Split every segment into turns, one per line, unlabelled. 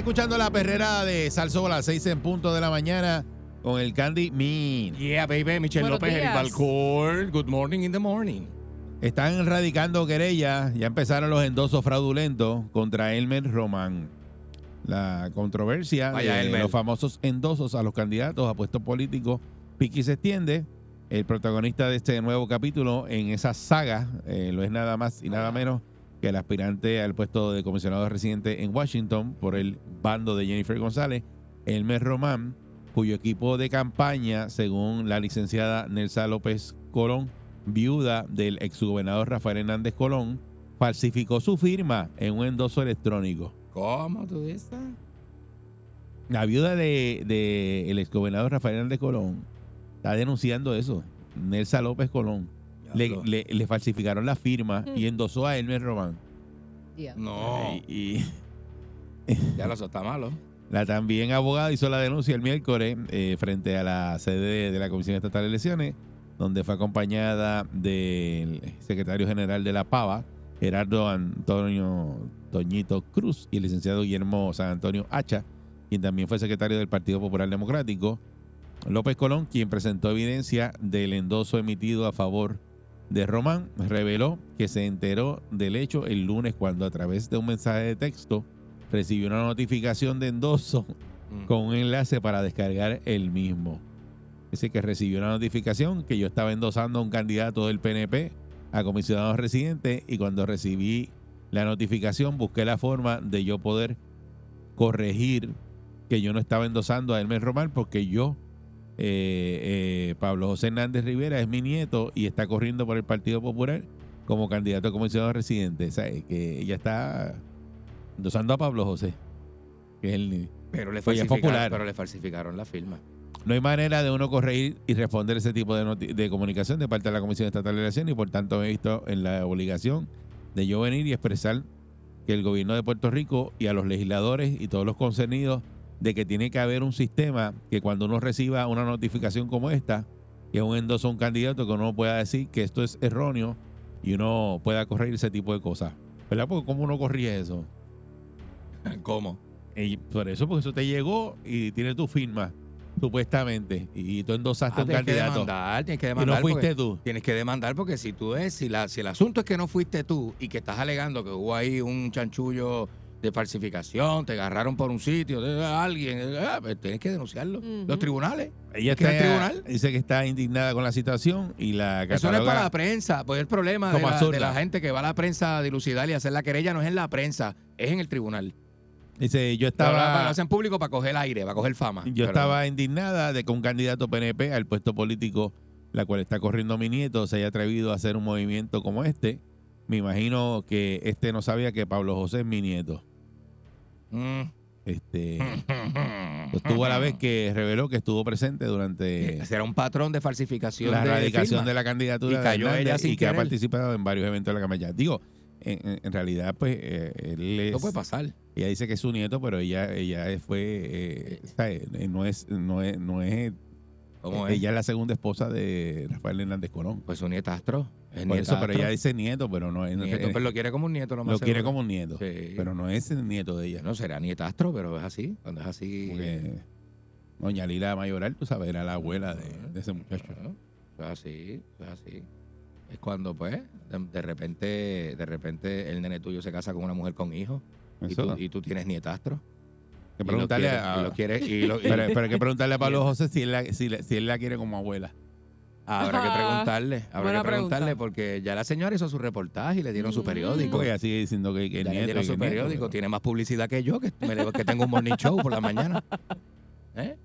escuchando la perrera de Salso a las 6 en punto de la mañana con el Candy Mean.
Yeah, baby. Michelle
Buenos
López, Eric
días.
Balcour. Good morning in the morning.
Están radicando querellas, ya empezaron los endosos fraudulentos contra Elmer Román. La controversia
Vaya,
de
Elmer.
los famosos endosos a los candidatos a puestos políticos Piqui se extiende. El protagonista de este nuevo capítulo en esa saga eh, lo es nada más y nada menos que el aspirante al puesto de comisionado residente en Washington por el bando de Jennifer González, Elmer Román, cuyo equipo de campaña, según la licenciada Nelsa López Colón, viuda del exgobernador Rafael Hernández Colón, falsificó su firma en un endoso electrónico.
¿Cómo tú dices?
La viuda de, de el exgobernador Rafael Hernández Colón está denunciando eso. Nelsa López Colón. Le,
Diablo.
le- le falsificaron la firma y endosó a Elmer Román.
Día.
No,
Y, y
ya lo está malo.
la también abogada hizo la denuncia el miércoles eh, frente a la sede de la Comisión Estatal de Elecciones, donde fue acompañada del secretario general de la PAVA, Gerardo Antonio Toñito Cruz, y el licenciado Guillermo San Antonio Hacha, quien también fue secretario del Partido Popular Democrático. López Colón, quien presentó evidencia del endoso emitido a favor de Román, reveló que se enteró del hecho el lunes cuando a través de un mensaje de texto recibió una notificación de endoso
Mm.
con un enlace para descargar el mismo. Dice que recibió una notificación que yo estaba endosando a un candidato del PNP a comisionado residente y cuando recibí la notificación busqué la forma de yo poder corregir que yo no estaba endosando a Hermes Román porque yo, eh, eh, Pablo José Hernández Rivera, es mi nieto y está corriendo por el Partido Popular como candidato a comisionado residente. O sea, que ella está endosando a Pablo José, que es el
Pero le,
Pues popular.
pero le falsificaron la firma.
No hay manera de uno corregir y responder ese tipo de, de comunicación de parte de la Comisión Estatal de Elecciones y por tanto me he visto en la obligación de yo venir y expresar que el gobierno de Puerto Rico y a los legisladores y todos los concernidos de que tiene que haber un sistema que cuando uno reciba una notificación como esta, que un endoso a un candidato, que uno pueda decir que esto es erróneo y uno pueda corregir ese tipo de cosas. ¿Verdad? Porque ¿cómo uno corrige eso?
¿Cómo?
Y por eso, porque eso te llegó y tiene tu firma, supuestamente, y tú endosaste
Ah,
un
tienes que
candidato.
demandar, tienes que
Y
demandar.
no fuiste tú.
Tienes que demandar porque si tú es, si, la, si el asunto es que no fuiste tú y que estás alegando que hubo ahí un chanchullo de falsificación, te agarraron por un sitio, de alguien, eh, ah, pues tienes que denunciarlo. Los tribunales.
Ella
¿Es que en el
está-
tribunal?
dice que está indignada con la situación y la
Eso no es
cataloga-
para la prensa, pues el problema de la,
absurda.
de la gente que va a la prensa a dilucidar y hacer la querella no es en la prensa, es en el tribunal.
Dice, yo
Pero Lo
estaba,
hacen público para coger aire, para coger fama.
yo
Pero-
estaba indignada de que un candidato PNP al puesto político, la cual está corriendo mi nieto, se haya atrevido a hacer un movimiento como este. Me imagino que este no sabía que Pablo José es mi nieto.
Mm.
Este estuvo a la vez que reveló que estuvo presente durante
Será un patrón de falsificación
la
de
erradicación de la candidatura
Y
de
cayó
Hernández
ella
y
sin
que ha participado en varios eventos de la campaña. Digo, en, realidad, pues, eh, él es,
No puede pasar.
ella dice que es su nieto, pero ella, ella fue, eh, ¿sabe? Eh, no es, no es, no es,
¿Cómo es?
ella es la segunda esposa de Rafael Hernández Colón.
Pues su nietastro. Es
Por eso, pero ella dice nieto, pero no es,
Nieto, pero lo quiere como un nieto, lo más
lo quiere como un nieto,
Sí.
pero no es el nieto de ella.
No será nietastro, pero es así. Cuando es así.
Porque Doña Lila Mayoral, tú sabes, era la abuela de, de ese muchacho.
Es así, es así. es cuando, pues, de, de repente, de repente el nene tuyo se casa con una mujer con hijos y tú, y tú tienes nietastro.
que
Y lo
preguntarle
quieres-
a,
y lo quieres- y lo- y-
pero, pero hay que preguntarle a Pablo José si él, la, si él la quiere como abuela.
Habrá que preguntarle, habrá
Buena
que preguntarle
pregunta.
porque ya la señora hizo su reportaje y le dieron su periódico.
Porque sigue diciendo que, que el
Ya le
nieto.
dieron
que
su
el nieto,
periódico,
pero-
tiene más publicidad que yo, que, me le- que tengo un morning show por la mañana. ¿Eh?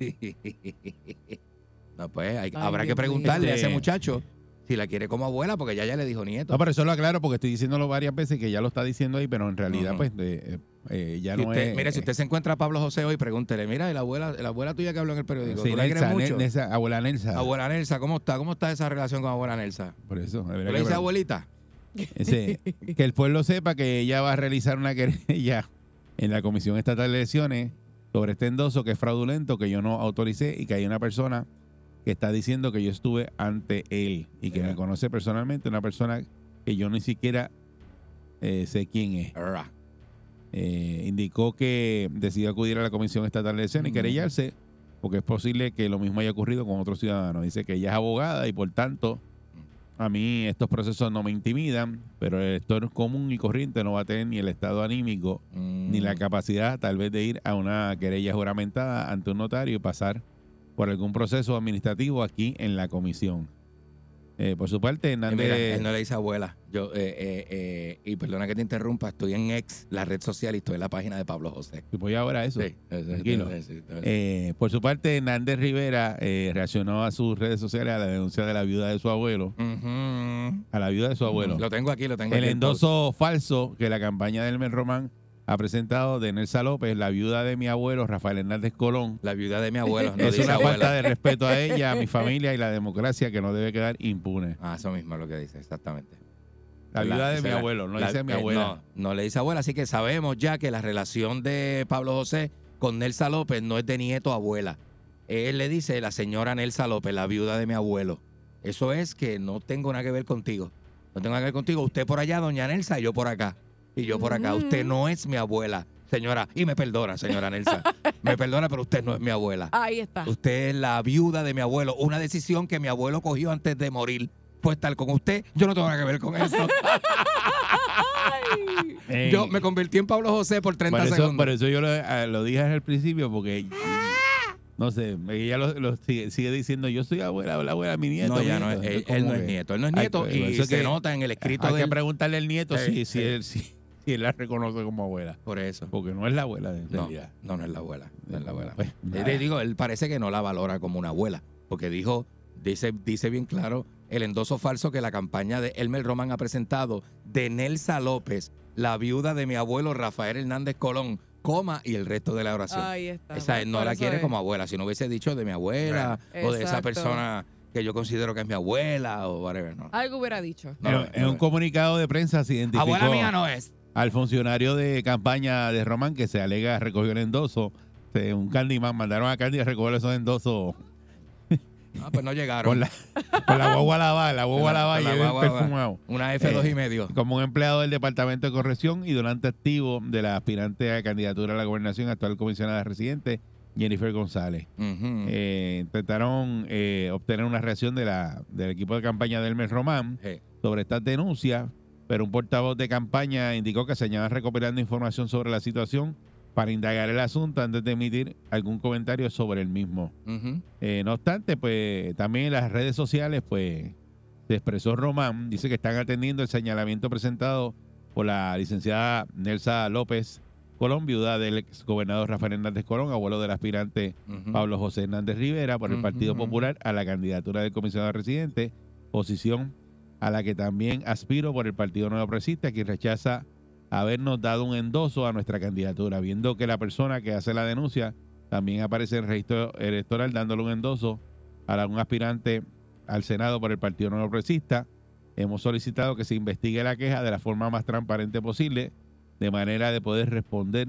No, pues hay-
Ay,
habrá que preguntarle a ese
Este-
muchacho si la quiere como abuela, porque ya ya le dijo nieto.
No, pero eso lo aclaro porque estoy diciéndolo varias veces que ya lo está diciendo ahí, pero en realidad,
Ujú.
pues, eh, eh, ya
Si
no
usted-
es.
mire, si
eh,
usted se encuentra a Pablo José hoy, pregúntele, mira, la abuela, la abuela tuya que habló en el periódico,
sí,
¿tú la mucho?
Ne- Nelsa, abuela Nelsa.
Abuela Nelsa, ¿cómo está? ¿Cómo está esa relación con abuela Nelsa?
Por eso.
¿Tú le
pregun-
abuelita?
Ese, que el pueblo sepa que ella va a realizar una querella en la Comisión Estatal de Elecciones sobre este endoso que es fraudulento, que yo no autoricé y que hay una persona que está diciendo que yo estuve ante él y que me conoce personalmente, una persona que yo ni siquiera eh, sé quién es. Eh, indicó que decidió acudir a la Comisión Estatal de Elecciones y querellarse porque es posible que lo mismo haya ocurrido con otros ciudadanos. Dice que ella es abogada y por tanto a mí estos procesos no me intimidan, pero el elector común y corriente no va a tener ni el estado anímico ni la
Mm.
capacidad tal vez de ir a una querella juramentada ante un notario y pasar por algún proceso administrativo aquí en la comisión. Eh, por su parte,
Eh,
Hernández...
mira, él no le dice abuela. Yo, eh, eh, eh, y perdona que te interrumpa, estoy en ex, la red social, y estoy en la página de Pablo José.
Si voy ahora a eso.
Sí,
Tranquilo.
sí, sí, sí.
Eh, por su parte, Hernández Rivera eh, reaccionó a sus redes sociales a la denuncia de la viuda de su abuelo. A la viuda de su abuelo.
Lo tengo aquí, lo tengo
El
aquí.
endoso falso que la campaña del Men Román ha presentado de Nelsa López, la viuda de mi abuelo Rafael Hernández Colón.
La viuda de mi abuelo. No
es una
abuela.
falta de respeto a ella, a mi familia y la democracia que no debe quedar impune.
Ah, eso mismo es lo que dice, exactamente.
La viuda de mi abuelo, no dice mi abuela.
No, no le dice abuela, así que sabemos ya que la relación de Pablo José con Nelsa López no es de nieto a abuela. Él le dice la señora Nelsa López, la viuda de mi abuelo. Eso es que no tengo nada que ver contigo. No tengo nada que ver contigo. Usted por allá, doña Nelsa, y yo por acá. Y yo por acá. Usted no es mi abuela, señora. Y me perdona, señora Nelsa. me perdona, pero usted no es mi abuela.
Ahí está.
Usted es la viuda de mi abuelo. Una decisión que mi abuelo cogió antes de morir fue estar con usted. Yo no tengo nada que ver con eso.
Ay.
Ey,
Yo me convertí en Pablo José por 30
por, eso,
segundos.
por eso yo lo, eh, lo dije al principio, porque no sé, ella lo, lo sigue, sigue diciendo, yo soy abuela, la abuela, mi nieto.
no, ya no
nieto.
él, él no es nieto. Él no es nieto
que-
y
eso
se
que
nota en el escrito
Hay
del...
que preguntarle al nieto
Sí,
si, si,
sí.
él, si, si él la reconoce como abuela.
Por eso.
Porque no es la abuela de
No,
realidad.
no, no es la abuela. No es la abuela.
Pues,
Eh, le digo, él parece que no la valora como una abuela. Porque dijo, dice, dice bien claro el endoso falso que la campaña de Elmer Roman ha presentado de Nelsa López, la viuda de mi abuelo Rafael Hernández Colón, coma y el resto de la oración.
Ahí está.
Esa él no
Por
la quiere
es.
como abuela. Si no hubiese dicho de mi abuela o de esa persona que yo considero que es mi abuela o whatever. No.
Algo hubiera dicho.
No,
en,
no,
en
no.
un comunicado de prensa se identificó
Abuela mía no es.
Al funcionario de campaña de Román que se alega recogió el endoso. de un Candyman, mandaron a Candy a recoger esos endosos
Ah, pues no llegaron.
con la, con la guagua lavada, la guagua lavada y
la
perfumado.
Una F2
Eh,
y medio.
Como un empleado del Departamento de Corrección y donante activo de la aspirante a candidatura a la gobernación, actual comisionada residente, Jennifer González. Eh, intentaron eh, obtener una reacción de la, del equipo de campaña del Mes Román
Sí.
sobre estas denuncias, pero un portavoz de campaña indicó que se añadan recopilando información sobre la situación para indagar el asunto antes de emitir algún comentario sobre el mismo. Eh, no obstante, pues también en las redes sociales, pues se expresó Román, dice que están atendiendo el señalamiento presentado por la licenciada Nelsa López Colón, viuda del ex gobernador Rafael Hernández Colón, abuelo del aspirante. Pablo José Hernández Rivera por el Partido. Popular a la candidatura del comisionado residente, posición a la que también aspiro por el Partido Nuevo Progresista, quien rechaza habernos dado un endoso a nuestra candidatura, viendo que la persona que hace la denuncia también aparece en el registro electoral dándole un endoso a un aspirante al Senado por el Partido Nuevo Progresista. Hemos solicitado que se investigue la queja de la forma más transparente posible, de manera de poder responder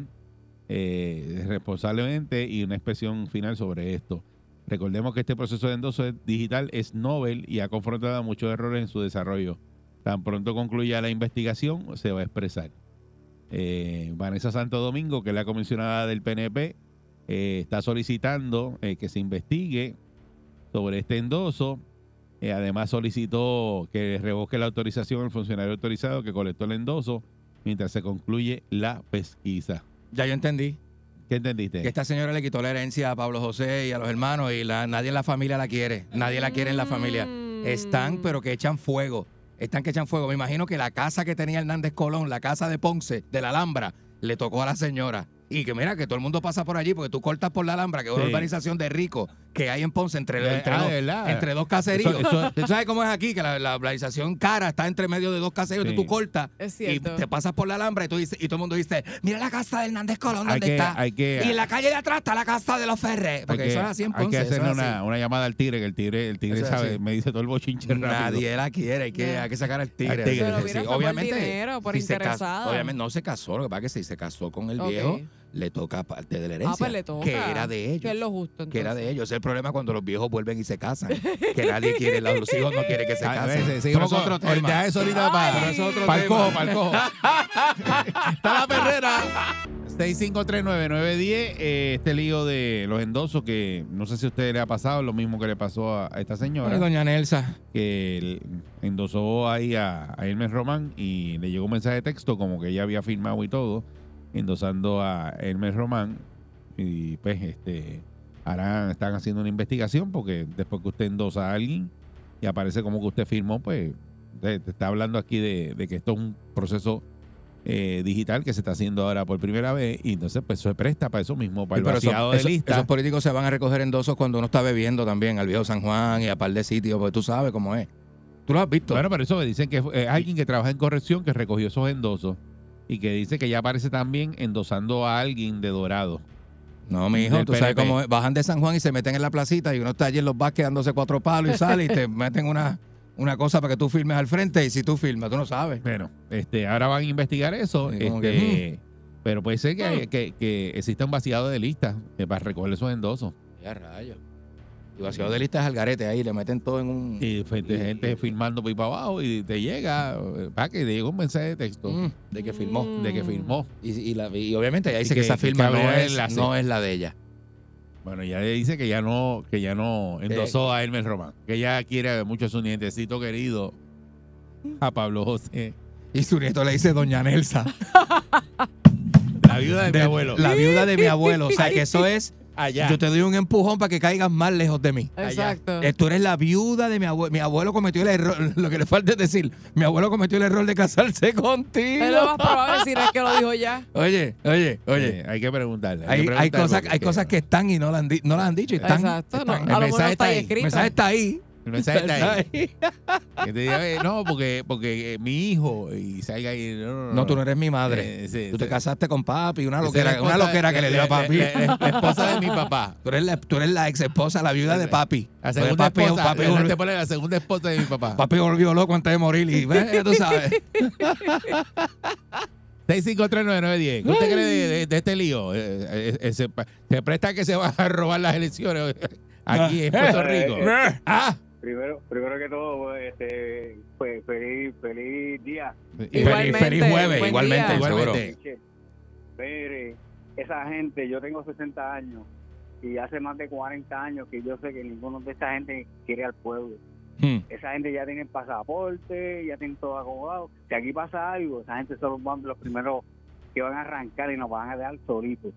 eh, responsablemente y una expresión final sobre esto. Recordemos que este proceso de endoso digital es novel y ha confrontado muchos errores en su desarrollo. Tan pronto concluya la investigación, se va a expresar. Eh, Vanessa Santo Domingo, que es la comisionada del PNP, eh, está solicitando eh, que se investigue sobre este endoso además solicitó que revoque la autorización al funcionario autorizado que colectó el endoso mientras se concluye la pesquisa.
Ya yo entendí.
¿Qué entendiste?
Que esta señora le quitó la herencia a Pablo José y a los hermanos y la- nadie en la familia la quiere. Nadie la quiere en la familia.
Mm.
Están, pero que echan fuego. Están que echan fuego. Me imagino que la casa que tenía Hernández Colón, la casa de Ponce, de la Alhambra, le tocó a la señora. Y que mira, que todo el mundo pasa por allí porque tú cortas por la Alhambra, que es una
Sí.
urbanización de ricos que hay en Ponce entre,
Eh,
entre,
ah,
dos, entre caseríos.
Eso- eso-
¿Tú sabes cómo es aquí? Que la, la urbanización cara está entre medio de dos caseríos.
Sí.
Tú cortas
Es
y te pasas por la Alhambra y, tú dices, y todo el mundo dice, mira la casa de Hernández Colón,
Hay
¿dónde
que-
está?
hay que-
y en la calle de atrás está la casa de los Ferres.
Hay
Porque
que,
eso es así en
hay
Ponce.
que
eso es
hacerle una, una llamada al tigre, que el tigre, el tigre sabe,
así.
me dice todo el bochinche rápido.
Nadie la quiere, hay que, hay que sacar al tigre.
Al tigre.
Por
obviamente.
dinero, por
si se obviamente no se casó, lo que pasa es que si se casó con el viejo, le toca parte de la herencia.
Ah, pues le toca.
Que era de ellos.
Que es lo justo.
que era de ellos. Ese es el problema cuando los viejos vuelven y se casan. que nadie quiere, los hijos no quieren que se casen.
seguimos con-
otro tema.
Ya eso ahorita para, para el
tema.
cojo, para el cojo. Está la perrera. 6539910, eh, este lío de los endosos que no sé si a usted le ha pasado, lo mismo que le pasó a, a esta
Ay,
señora,
doña Nelsa.
que el- endosó ahí a, a Hermes Román y le llegó un mensaje de texto como que ella había firmado y todo, endosando a Hermes Román y pues este ahora están haciendo una investigación porque después que usted endosa a alguien y aparece como que usted firmó, pues te, está hablando aquí de, de que esto es un proceso eh, digital que se está haciendo ahora por primera vez y entonces pues se presta para eso mismo, para el
Pero eso-
vaciado de lista.
Esos políticos se van a recoger endosos cuando uno está bebiendo también al viejo San Juan y a par de sitios, porque tú sabes cómo es. Tú lo has visto.
Bueno, pero eso dicen que es alguien que trabaja en corrección que recogió esos endosos y que dice que ya aparece también endosando a alguien de Dorado.
No, mi hijo, tú sabes cómo es. Bajan de San Juan y se meten en la placita y uno está allí en los basques dándose cuatro palos y sale y te meten una, una cosa para que tú firmes al frente y si tú firmas, tú no sabes.
Bueno, este, ahora van a investigar eso,
Sí, como
este,
que,
pero puede ser que, que, que exista un vaciado de lista eh, para recoger esos endosos.
Ya rayos. Y vaciado de listas al garete ahí, le meten todo en un...
Y
Y-
gente firmando por ahí para abajo y te llega, eh, para que te llega un mensaje de texto
Mm, de que firmó.
de que firmó.
Y, y la- y obviamente ya dice
Y
que,
que-
esa
que
firma no es,
enlace.
no es la de ella.
Bueno, ya dice que ya no, que ya no endosó
Eh.
a Hermes Román, que ella quiere mucho a su nietecito querido, a Pablo José,
Y su nieto le dice Doña Nelsa.
la viuda de, mi abuelo.
La viuda de mi abuelo. O sea, que eso es...
allá.
Yo te doy un empujón para que caigas más lejos de mí.
Exacto.
Eh, Tú eres la viuda de mi abuelo. Mi abuelo cometió el error. Lo que le falta es decir, mi abuelo cometió el error de casarse contigo.
Es lo más probable si no es que lo dijo ya.
Oye, oye, oye.
Eh, hay que preguntarle.
Hay,
que
hay
preguntarle
cosas,
porque
hay
que-
cosas que están y no las han, di- no las han dicho. y Están,
Exacto. No,
están.
a lo
El mensaje
está ahí.
El mensaje está ahí.
El mensaje está
Está
ahí.
ahí.
Que te diga, eh, no, porque, porque eh, mi hijo y salga ahí. No, no,
No, tú no eres mi madre.
Eh, sí,
tú te
sí.
casaste con papi, una loquera, una loquera que le dio a papi.
La, la- la esposa de mi papá.
Tú eres la, tú eres la ex esposa, la viuda de papi.
La segunda
papi,
esposa.
papi,
la-
volvió,
te pone la segunda esposa de mi papá.
papi volvió loco antes de morir y ya tú sabes.
6539910. ¿Qué usted cree de, de- de este lío? Eh, eh, eh, se, se presta que se van a robar las elecciones aquí en Puerto Rico. Ah,
Primero, primero que todo, pues, este, pues, feliz, feliz día.
Igualmente,
feliz jueves,
buen
igualmente,
día.
Igualmente.
Esa gente, yo tengo 60 años y hace más de 40 años que yo sé que ninguno de esta gente quiere al pueblo.
Hmm.
Esa gente ya tiene pasaporte, ya tienen todo acomodado. Si aquí pasa algo, esa gente son los, los primeros que van a arrancar y nos van a dejar solitos.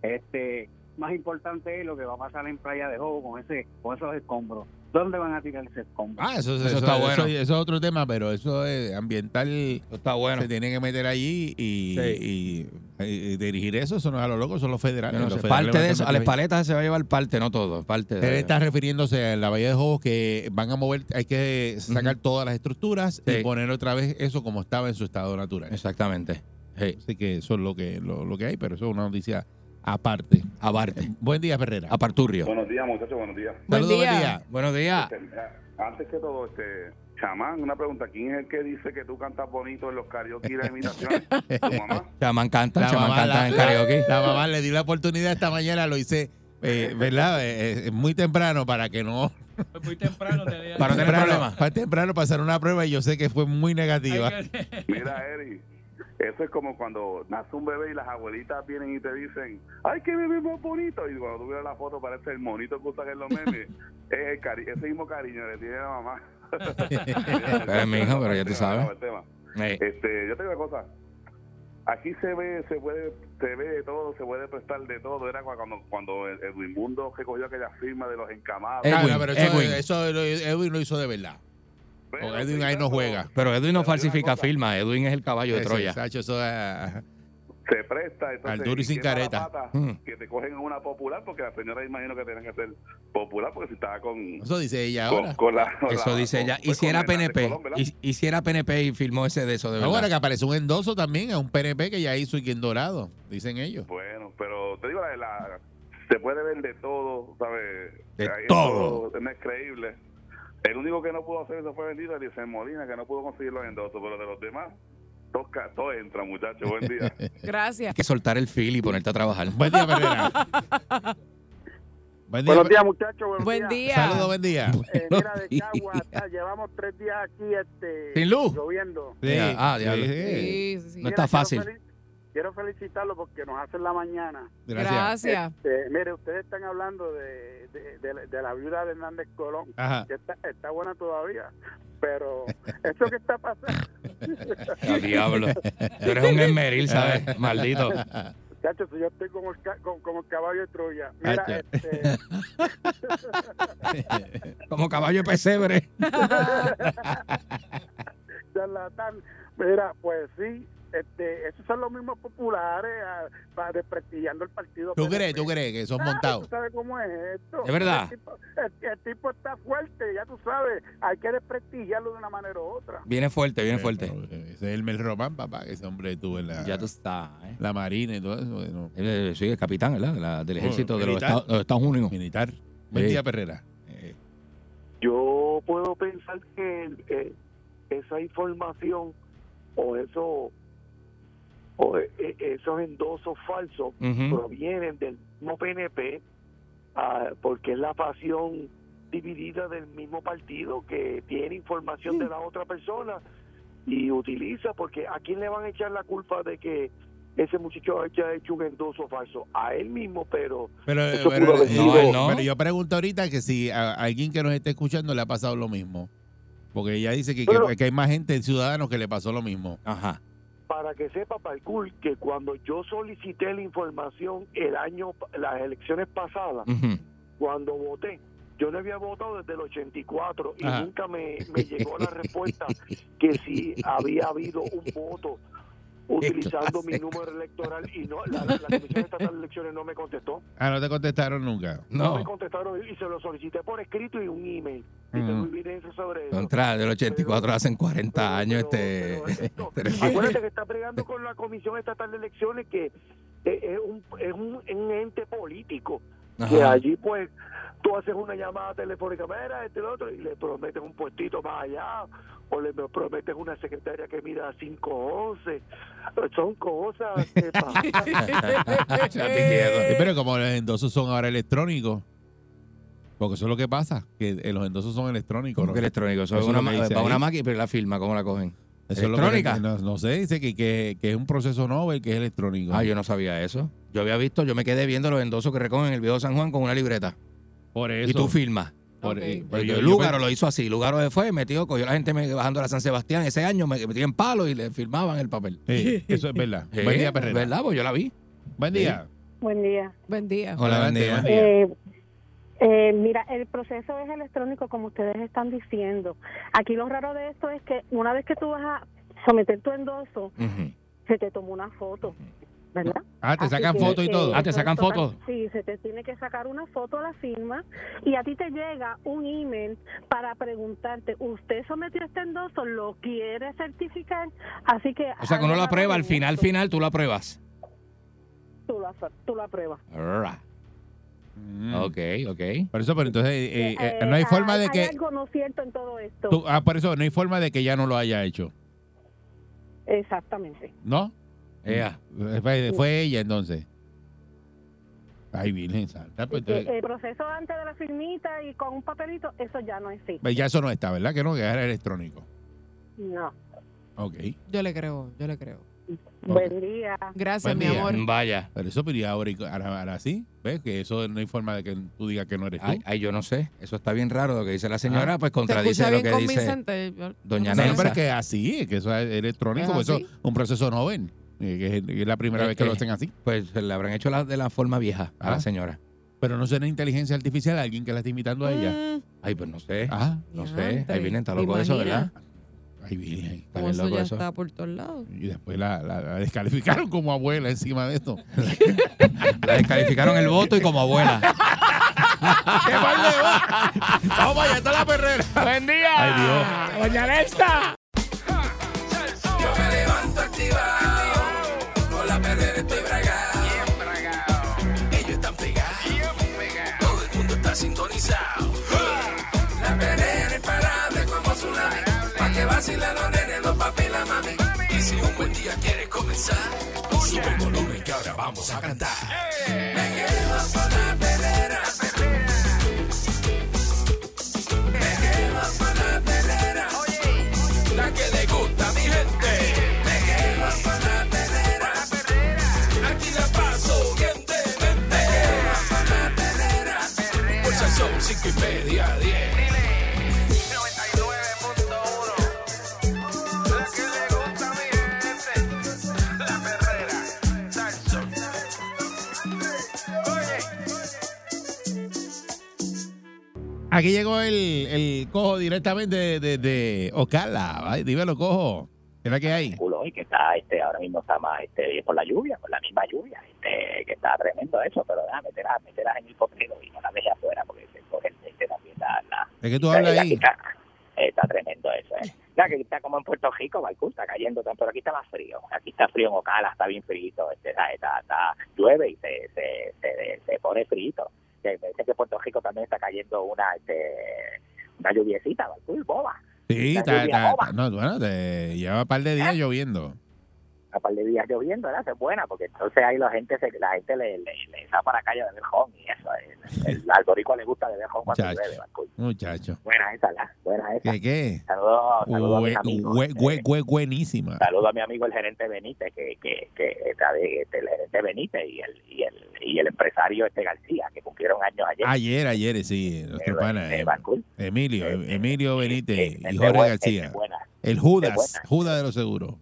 Este, más importante es lo que va a pasar en Playa de Jobo con ese, con esos escombros. ¿Dónde van a tirar ese escombro?
Ah, eso,
Eso
eso-
está
eso-
bueno.
eso es otro tema, pero eso es ambiental.
Eso está bueno.
Se tiene que meter allí y, y- y dirigir eso. Eso no es a lo loco, son los federales.
Yo no
Los
sé,
federales
parte de eso, a las paletas se va a llevar parte, no todo. Parte
Él
de,
está refiriéndose a la Bahía de Jobos que van a mover, hay que sacar todas las estructuras
Sí.
y poner otra vez eso como estaba en su estado natural.
Exactamente. Sí,
Así que eso es lo que, lo, lo que hay, pero eso es una noticia aparte.
aparte.
Buen día, Ferrera.
Aparturrio.
Buenos días, muchachos, buenos días.
Buen
Saludos, buen
día.
día.
Buenos días.
Este, antes que todo, este, chamán, una pregunta. ¿Quién es el que dice que tú cantas bonito en los karaoke y las imitaciones? ¿Tu mamá?
Chamán canta,
La
chamán
mamá,
canta
la-
en karaoke.
La mamá le di la oportunidad esta mañana, lo hice, eh, ¿verdad? Eh, eh, muy temprano para que no.
Muy temprano tenía.
Para no tener
temprano,
problemas.
Para temprano pasar una prueba y yo sé que fue muy negativa.
Mira, Eri, Eso es como cuando nace un bebé y las abuelitas vienen y te dicen, ¡ay, qué bebé más bonito! Y cuando tú ves la foto parece el monito que usan en los memes. es el cari ese mismo cariño le tiene la mamá.
Pero, mijo, pero ya tú sabes.
Tema.
Eh,
Este, yo te digo una cosa. Aquí se ve, se puede, se ve de todo, se puede prestar de todo. Era cuando, cuando Edwin Mundo recogió aquella firma de los encamados.
Edwin,
pero eso,
Edwin.
eso lo- Edwin lo hizo de verdad. Porque Edwin ahí no juega.
pero Edwin no falsifica
una cosa,
firma. Edwin es el caballo de Troya.
Sacho, eso es-
Se presta, entonces.
Al duro y sin careta.
pata
Mm.
Que te cogen en una popular, porque la señora imagino que tienen que ser popular, porque si estaba con.
eso dice ella ahora.
con la, con
Eso
la-
dice ella.
pues,
Y si PNP.
Colón, ¿verdad?
y, y si era PNP y firmó ese de eso de
Ahora que
verdad.
apareció un endoso también a un PNP que ya hizo aquí en Dorado, dicen ellos.
Bueno, pero te digo, la, la- se puede ver de todo, ¿sabes?
De
Ahí
todo.
No es creíble. El único que no pudo hacer eso fue vendido dice Molina, que no pudo conseguir los endosos, pero de los demás, todo, ca- todo entra, muchachos. Buen día.
Gracias.
Hay que soltar el fil y ponerte a trabajar.
Buen día, Perrera. Buen día.
Buenos días, muchachos. Buenos
Buen
días.
día.
Saludos, buen día.
Eh, mira, de. Cagua, hasta llevamos tres días aquí este,
¿Sin luz?
lloviendo.
Sí,
Ah, diablo.
sí.
Sí, sí, sí.
No está fácil.
Quiero felicitarlo porque nos hacen la mañana.
Gracias.
Eh, mire, ustedes están hablando de, de, de la- de la viuda de Hernández Colón,
Ajá.
que está, está buena todavía, pero eso que está pasando,
A diablo. Tú eres un esmeril, ¿sabes? Maldito.
muchachos, yo estoy como el, ca- como, como el caballo de Troya. Mira, este,
Como caballo de pesebre.
charlatán. Mira, pues sí, este, esos son los mismos populares ah, para desprestigiando el partido.
¿Tú crees, tú crees que son
Claro,
montados?
¿Tú sabes cómo es esto?
¿De verdad?
El tipo, el- el tipo está fuerte, ya tú sabes. Hay que desprestigiarlo de una manera u otra.
Viene fuerte, viene fuerte.
Ese es el Mel Román, papá, que ese hombre estuvo en la,
Ya tú estás. ¿eh?
la marina y todo eso. bueno,
Él, eh, sí, el capitán, ¿verdad? La- del ejército de los. Estados, los Estados Unidos.
militar. Buen
Sí.
día, Perrera.
Eh,
Yo puedo pensar que eh, esa información o eso o eh, esos endosos falsos provienen del mismo PNP ah, porque es la facción dividida del mismo partido que tiene información de la otra persona y utiliza porque a quién le van a echar la culpa de que ese muchacho haya hecho un endoso falso a él mismo pero
Pero,
Eso
pero,
pudo haber
eh,
No, él no.
pero yo pregunto ahorita que si a alguien que nos esté escuchando le ha pasado lo mismo. Porque ella dice que, que- hay más gente, ciudadanos, que le pasó lo mismo.
Ajá.
Para que sepa Parkour que cuando yo solicité la información el año las elecciones pasadas cuando voté yo no había votado desde el 84 y
Ajá.
nunca me, me llegó la respuesta que si había habido un voto utilizando mi número electoral y no la, la Comisión Estatal de Elecciones no me contestó.
Ah, no te contestaron nunca.
No, me
No.
contestaron y se lo solicité por escrito y un email. Y
Ujú.
tengo evidencia sobre eso.
Contra del 84 hacen 40
Pero-
años
pero-
este.
pero
este-
Acuérdate que está pregando con la Comisión Estatal de Elecciones que eh, es un, es un, un ente político. Que
Ajá.
allí pues tú haces una llamada telefónica, mira, este y otro, y le prometes un puestito más allá, o le prometes una secretaria que mida 5'11". Son cosas que pasan.
Sí, pero como los endosos son ahora electrónicos, porque eso es lo que pasa, que eh, los endosos son electrónicos.
¿Cómo
¿no?
que electrónico? Eso
Eso
es una, para una máquina, pero la firma, ¿cómo la cogen?
Eso es lo que-
¿Electrónica?
no, no sé, dice que, que, que es un proceso Nobel que es electrónico.
Ah, yo no sabía eso. Yo había visto, yo me quedé viendo los endosos que recogen en el viejo San Juan con una libreta.
Por eso.
Y tú firmas.
por-
Ok.
eh, pero yo pe-
lo hizo así. Lúgaro se fue, metió, cogió a la gente bajando a la San Sebastián ese año, me metí en palo y le firmaban el papel.
Sí, eso es verdad.
Sí,
Buen día, Perrera.
¿Verdad? Pues yo la vi.
Buen día.
Buen día.
Buen día.
Hola, buen
Adelante,
día.
buen día.
Eh, eh, mira, el proceso es electrónico como ustedes están diciendo. Aquí lo raro de esto es que una vez que tú vas a someter tu endoso, se te toma una foto, ¿verdad?
Ah, te
Así
sacan fotos y todo.
Ah, ¿te sacan fotos?
Sí, se te tiene que sacar una foto a la firma y a ti te llega un email para preguntarte, ¿usted sometió este endoso? ¿Lo quiere certificar? Así que...
O sea, que uno la
haga
prueba, al final, final, tú la apruebas.
Tú la, tú la pruebas.
Ra.
Mm.
Ok, ok.
Por eso, pero entonces eh, eh,
Eh,
no hay forma de
hay
que...
algo no cierto en todo esto.
tú- ah, por eso no hay forma de que ya no lo haya hecho.
Exactamente.
¿No?
Ea.
Fue, fue ella entonces. Ay, Virgen Santa. Pues,
Que
entonces,
el proceso antes de la firmita y con un papelito, eso ya no existe.
pues ya eso no está, ¿verdad? Que no, que era electrónico.
No.
Ok.
Yo le creo, yo le creo.
Buen día.
Gracias,
Buen
mi
día.
amor.
Vaya.
Pero eso, pero y ahora, ahora, ahora sí, ¿ves? Que eso no hay forma de que tú digas que no eres tú.
Ay, ay, yo no sé. Eso está bien raro lo que dice la señora,
Ah.
pues
¿Se
contradice lo que dice. Doña
yo
No.
Nelsa.
pero es que así, es que eso es electrónico,
¿Es
pues eso es un proceso novel. eh, Que es, que es la primera
Eh,
vez que lo hacen así.
Pues le habrán hecho la, de la forma vieja a
Ah.
la señora.
Pero no será inteligencia artificial alguien que la está imitando a ella.
Mm,
Ay, pues no sé.
Ah,
no sé. Ahí viene, está
¿Te
loco de eso? ¿verdad?
Ay, virgen.
Eso ya
eso.
está por todos lados.
Y después la, la- la descalificaron como abuela encima de esto.
La descalificaron el voto y como abuela.
¡Qué mal le va! Vamos allá, está la perrera.
Buen día.
Ay, Dios.
Doña Nelsa.
Yo me levanto activado, con la perrera estoy bragado.
Bien bragado.
Ellos están pegados,
Bien pegado.
todo el mundo está sintonizado. La perrera vacilen los nenes, los papi y la mami. Y si un buen día quieres comenzar, sube el volumen que ahora vamos a cantar. Me quedo con la perrera, Aquí
llegó el, el cojo directamente de, de, de Ocala. Ay, dímelo, cojo. ¿Qué la que hay?
culo hoy que está este ahora mismo está más este por la lluvia por la misma lluvia este que está tremendo eso pero déjame meterlas meterlas en el coctelo y no las deje afuera porque se coge el este también la, la
¿De qué tú hablas
la-
ahí?
Está, está tremendo eso eh que está como en Puerto Rico Balcú está cayendo pero aquí está más frío aquí está frío en Ocala está bien frío este está, está, está- llueve y se se, se, se pone frío que parece que Puerto Rico también cayendo una este una lluviecita boba.
Sí, está, está- está- no, bueno, te lleva un par de días lloviendo.
A par de días lloviendo, ¿verdad? Es buena, porque entonces ahí la gente se, la gente le, le, le da para la calle de Berjón y eso. El, el, al boricua le gusta de Berjón cuando Balcoy.
Muchacho.
Buena esa, ¿la? Buena esa.
¿Qué qué?
Saludos saludo a mis amigos.
buenísima.
Saludo a mi amigo el gerente Benítez, que, que, que está de- este, el gerente Benítez y el, y el, y el empresario este García, que cumplieron años ayer.
Ayer, ayer, sí, nuestro pana,
Balcoy.
Emilio, em- Emilio Benítez
Eh,
y Jorge García. El Judas. Judas de los seguros.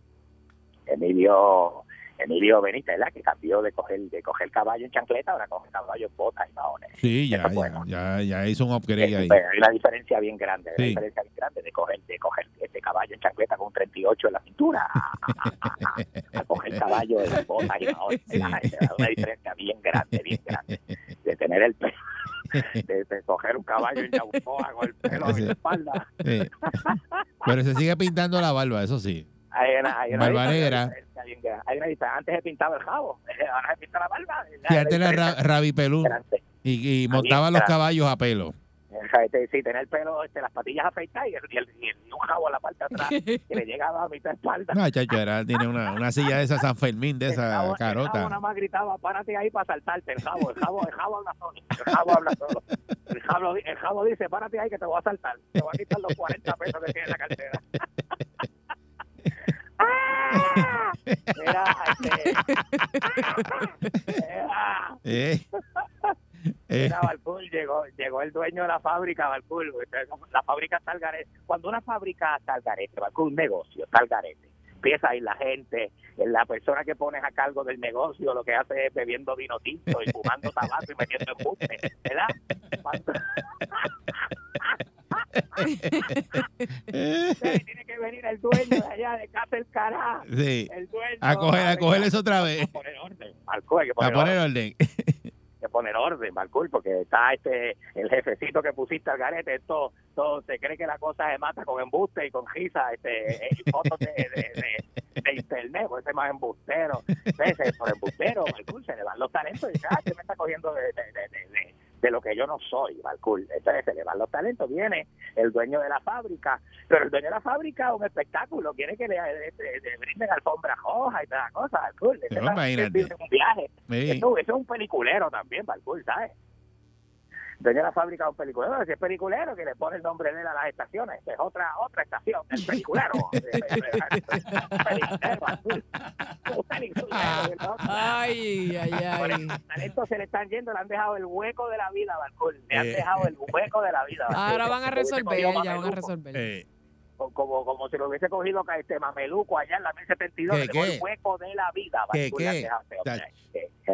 Emilio Emilio Benítez, ¿verdad? Que cambió de coger de coger caballo en chancleta, ahora coge caballo en botas y maones.
Sí, ya, ya,
bueno.
ya, ya hizo un upgrade ahí.
Hay una diferencia bien grande,
Sí.
una diferencia bien grande de coger, de coger este caballo en chancleta con un 38 en la cintura a, coger caballo en botas y maones.
Sí.
Una diferencia bien grande, bien grande. De tener el pelo, de, de coger un caballo en Yabucoa con el pelo en la espalda.
Sí. Pero se sigue pintando la barba, eso sí.
Hay una, hay una
Barba negra.
diferencia bien grande. Hay una diferencia. Antes se pintaba el jabo, ahora se pinta la barba.
Y antes era ra- Rabi Pelú
grande.
y, y montaba los caballos a pelo.
Este, sí, tener el pelo, este, las patillas afeitadas y, el, y, el- y el- un jabo a la parte de atrás que le llegaba a mitad de espalda.
No, chacho, era, tiene una, una silla de esa San Fermín, de
El
esa
jabo- El jabo
carota.
nada más gritaba, párate ahí para saltarte. El jabo, el jabo, el jabo habla solo. El jabo habla solo. El jabo, el jabo dice, párate ahí que te voy a saltar. Te voy a quitar los 40 pesos que tienes en la cartera. Mira, este...
Eh, eh,
Mira, Balcool, llegó, llegó el dueño de la fábrica, Balcool. La fábrica está al garete. Cuando una fábrica está al garete, Balcool, un negocio está al garete. Empieza ahí la gente, la persona que pones a cargo del negocio lo que hace es bebiendo vino tinto y fumando tabaco y metiendo embuste, ¿verdad? Tiene que venir el dueño de allá de Casa El Cará.
sí.
El dueño
A coger, a coger eso otra vez.
a poner orden. Hay que
A
poner
poner
orden
orden.
que poner orden, Balcool, porque está este el jefecito que pusiste al garete, todo, todo se cree que la cosa se mata con embuste y con risa, este, y fotos de, de, de, de internet, pues ese más embustero, ese por embustero, Balcool, se le van los talentos y dice, ah, este me está cogiendo de, de, de, de, lo que yo no soy, Balcool. Entonces se le van los talentos, viene el dueño de la fábrica, pero el dueño de la fábrica es un espectáculo, quiere que le, le- le- le brinden alfombra roja y toda la cosa, Balcool.
Pero
es un viaje.
Sí.
Eso, eso es un peliculero también, Balcool, ¿sabes? Dueño de la fábrica de un peliculero, ese es peliculero que le pone el nombre de él a las estaciones, es otra otra estación, el peliculero. Un peliculero, ¿no?
Ay, ay, ay.
eso, talentos se le están yendo, le han dejado el hueco de la vida, Balcón. Le han
Eh,
dejado el hueco de la vida. Balcón.
Ahora van a resolver, ya van a resolver.
Eh,
Como, como si lo hubiese cogido ca- este Mameluco allá en la 1072,
¿Qué, qué?
el hueco de la vida.
¿Qué, qué?
dejado ese hombre.
Tacho.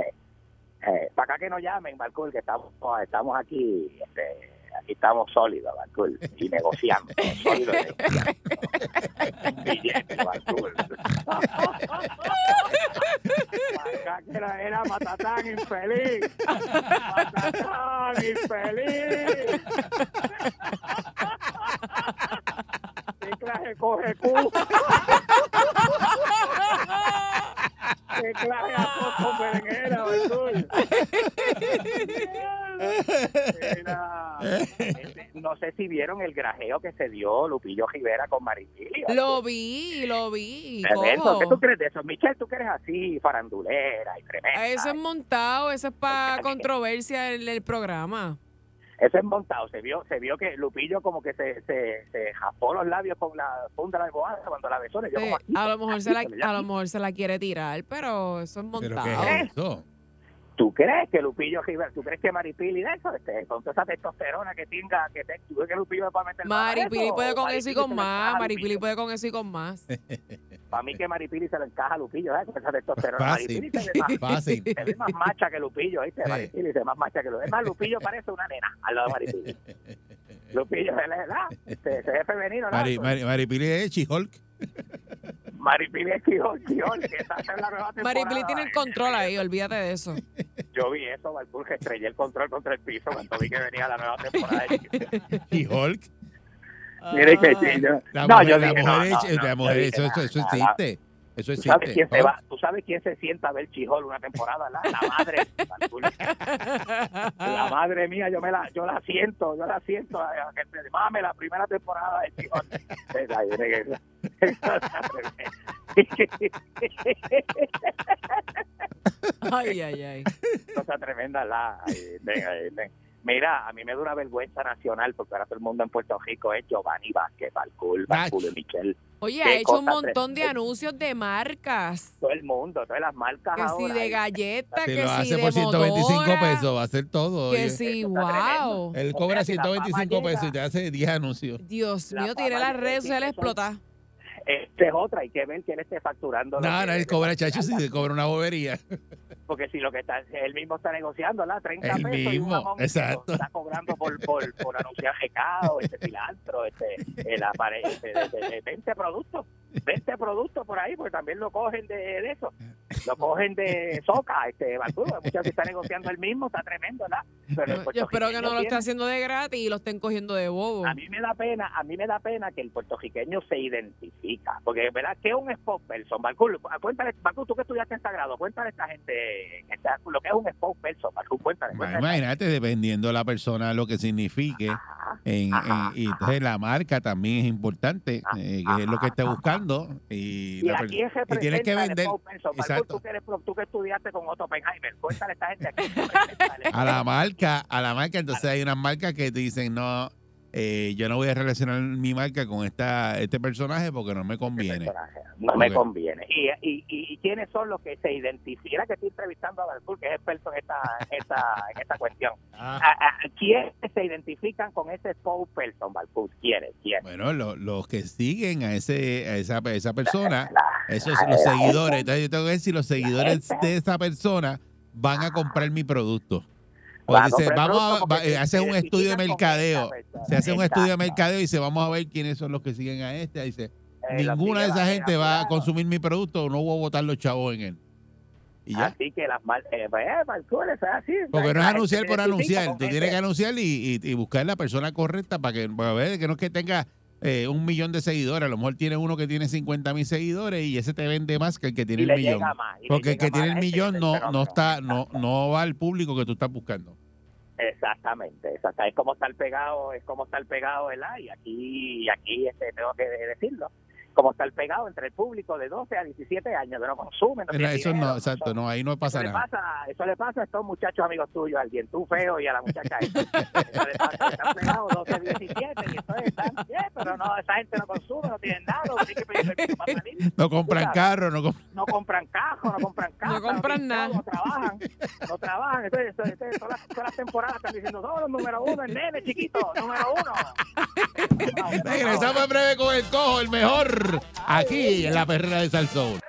Eh, para acá que nos llamen, Balcón, que estamos, estamos aquí, este, aquí estamos sólidos, Balcón, y negociando, sólidos y negociando. Un billete, Balcón. Para acá que era, era Matatán infeliz. Matatán infeliz. ¿Qué clase coge cu? Era, este, no sé si vieron el grajeo que se dio Lupillo Rivera con Maripili.
Lo vi, lo vi.
Tremendo. ¿Qué tú
¿Cómo?
crees de eso? Michelle, tú que eres así, farandulera y tremenda.
Eso es montado, eso es para controversia en el programa.
Eso es montado. Se vio se vio que Lupillo como que se, se, se japó los labios con la funda de la almohada cuando la besó. Le dio
Sí,
como aquí.
a lo mejor se la, a lo mejor se la quiere tirar, pero eso es
¿Pero
montado.
qué es eso?
¿Tú crees que Lupillo Rivera, tú crees que Maripili de eso, este, con toda esa testosterona que tenga, que te, tú crees que Lupillo va a meter
Maripili puede con eso y
se
con más. Maripili puede con eso y con más.
Para mí que Maripili se le encaja a Lupillo, ¿eh? Con esa testosterona.
Fácil.
Maripili se ve más,
Fácil.
se ve más macha que Lupillo, ¿viste?
Sí.
Maripili se ve más macha que Lupillo. Es más, Lupillo parece una nena al lado de Maripili. Lupillo se le da, este, se ve femenino, ¿no?
Mari, Mari, Maripili es Chihulk.
Maripili es Chijol, que está en la nueva temporada.
Maripili tiene el control ahí, olvídate de eso.
Yo vi eso, Balbur, que estrellé el control contra el piso cuando vi que venía la nueva temporada. de
Chihulk.
Mire que sí, yo-
La
no,
mujer,
yo
la
dije,
mujer,
no,
es-
no, no,
la mujer, eso, eso, eso existe. Eso
¿Tú sabes, quién se va, ¿Tú sabes quién se sienta a ver Chijol una temporada? La, la madre. La madre mía, yo me la, yo la siento, yo la siento. a- a que te- Mame, la primera temporada de Chijol. Esa, esa,
Ay, ay, ay.
cosa tremenda la ay, ven, ay, ven. Mira a mí me da una vergüenza nacional porque ahora todo el mundo en Puerto Rico es Giovanni Vázquez Balcul, Balcul y Michelle
Oye, ha hecho un montón de anuncios de marcas.
todo el mundo todas las marcas
Que si
ahora
de galleta,
Si
que
lo
si
hace
de
por 125
motora,
pesos, va a hacer todo.
Que
oye.
sí, wow.
Él
O
cobra
sea, la fama
125 pesos y te hace 10 anuncios.
Dios
La
mío, tiene las redes sociales explotadas.
Esta es otra, hay que ver que él esté facturando. lo
No, no, él cobra chacho si se cobra una bobería.
Porque si lo que está, él mismo está negociando, ¿la? 30
Él
pesos y un
mismo,
que
exacto.
Está cobrando por, por, por anunciar recado, este cilantro, este, el apare- este, de- de 20 productos. 20 productos por ahí, porque también lo cogen de, de eso. Lo cogen de soca, este, Balcú. Muchas veces está negociando él mismo, está tremendo, ¿verdad? Pero el
Yo espero que no lo esté
puertorriqueño
haciendo de gratis y lo estén cogiendo de bobo.
A mí me da pena, a mí me da pena que el puertorriqueño se identifica. Porque, ¿verdad? ¿Qué es un spokesperson? Balcú, cuéntale, tú que estudiaste en Sagrado, cuéntale a esta gente esta- lo que es un spokesperson, Balcú, cuéntale.
Bueno. Imagínate, dependiendo la persona lo que signifique. En, en- y entonces la marca también es importante, eh, que es lo que esté buscando. Y,
Y aquí se
y tienes que vender. Exacto.
tú, que eres, tú que estudiaste con Otto Oppenheimer, cuéntale a esta gente aquí.
A la marca, a la marca, entonces hay unas marcas que te dicen, no, eh, yo no voy a relacionar mi marca con esta este personaje porque no me conviene.
No me conviene. Y, y, quiénes son los que se identifican? Que estoy entrevistando a Balcour, que es experto en esta, en esta, en esta cuestión.
Ah.
¿A, a- ¿Quiénes se identifican con ese spokesperson, Balcour? ¿Quiénes? ¿Quiénes?
Bueno, lo- los que siguen a ese a esa, a esa persona, esos
la-
los
la-
seguidores. Entonces yo tengo que ver si los seguidores de esa persona van a comprar mi producto. O
Va a
dice, vamos a va- eh,
se
hace un estudio de mercadeo.
persona.
Se hace un estudio de mercadeo y dice, vamos a ver quiénes son los que siguen a este. Dice,
Eh,
ninguna de esa gente va a consumir mi producto o no voy a botar los chavos en él. Y ya.
Así que las mar- eh, pues, es así.
Porque no es anunciar por anunciar. Tú tienes que anunciar y, y- y buscar la persona correcta para que para ver que no es que tenga eh, un millón de seguidores. A lo mejor tiene uno que tiene 50 mil seguidores y ese te vende más que el que tiene
Y
el millón.
más,
Porque el que tiene el millón no, no está no, no va al público que tú estás buscando.
Exactamente, exacto. es como estar pegado, es como estar pegado, ¿verdad? Y aquí, y aquí este, tengo que decirlo, como estar pegado entre el público de 12 a 17 años que no consumen. No
No, eso
dinero,
no, exacto, no, ahí no pasa
eso le,
nada.
pasa, eso le pasa a estos muchachos amigos tuyos, al tú feo y a la muchacha esa. Eso le pasa, están pegados 12 a 17 y entonces están bien, pero no, esa gente no consume, no tienen nada, no tienen que pedir permiso para salir.
No compran carro, no compran.
No compran cajos, no compran casas,
compran
tienen
nada.
No trabajan, no trabajan. Entonces, entonces, entonces, todas, las, todas las temporadas están diciendo, no, los número uno, el nene chiquito, número uno.
Regresamos en breve con el cojo, el mejor, aquí en la perrera de Salsón.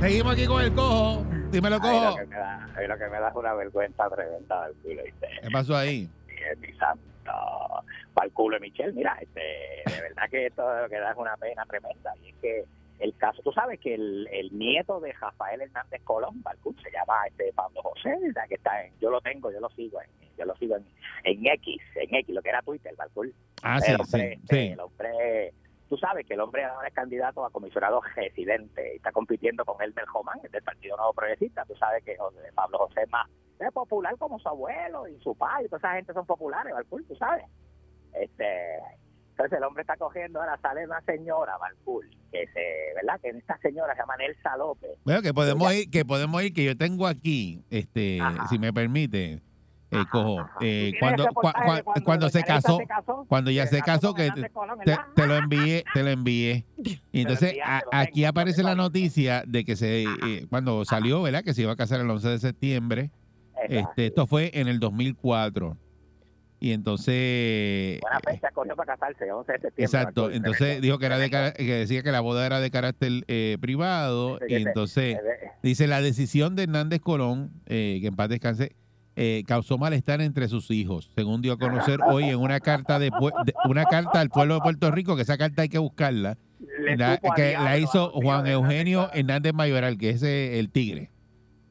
Seguimos aquí con el cojo. Dímelo, cojo.
lo que me da, ay, lo que me da es una vergüenza tremenda del culo, ¿viste?
¿Qué pasó ahí?
Mi santo. Para el culo de Michelle, mira, este, de verdad que esto lo que da es una pena tremenda. Y es que el caso, tú sabes que el, el nieto de Rafael Hernández Colón, Balcún, se llama este Pablo José, ¿verdad? que está en, yo lo tengo, yo lo sigo en, yo lo sigo en, en X, en X, lo que era Twitter, Balcún.
Ah,
el
sí,
hombre,
sí,
este,
sí.
el hombre, tú sabes que el hombre ahora es candidato a comisionado residente y está compitiendo con Elmer Jomán, del Partido Nuevo Progresista. Tú sabes que José- Pablo José es más es popular como su abuelo y su padre, y toda esa gente son populares, Balcul, tú sabes. Este, entonces el hombre está cogiendo, ahora sale una señora, Balcul, que se, ¿verdad? Que esta señora se llama Nelsa López.
Bueno, que podemos ir, que podemos ir, que yo tengo aquí, este, si me permite, el cojo. Eh, cuando, cua- cua-
cuando
cuando se casó,
se casó,
cuando ya se casó, que
Colón,
te, lo envié, te lo envié. Y entonces a-
tengo,
aquí aparece la noticia de que se, eh, cuando salió, ¿verdad? Que se iba a casar el 11 de septiembre. Este, esto fue en el 2004. Y entonces,
Buena fecha, cogió para casarse, 11 de septiembre.
Exacto, entonces dijo que era de que decía que la boda era de carácter eh, privado
Sí,
y entonces
eh,
dice la decisión de Hernández Colón, eh, que en paz descanse, eh, causó malestar entre sus hijos, según dio a conocer hoy en una carta de, de- una carta al pueblo de Puerto Rico, que esa carta hay que buscarla, la- que la hizo Juan Eugenio Hernández Mayoral, que es eh, el tigre.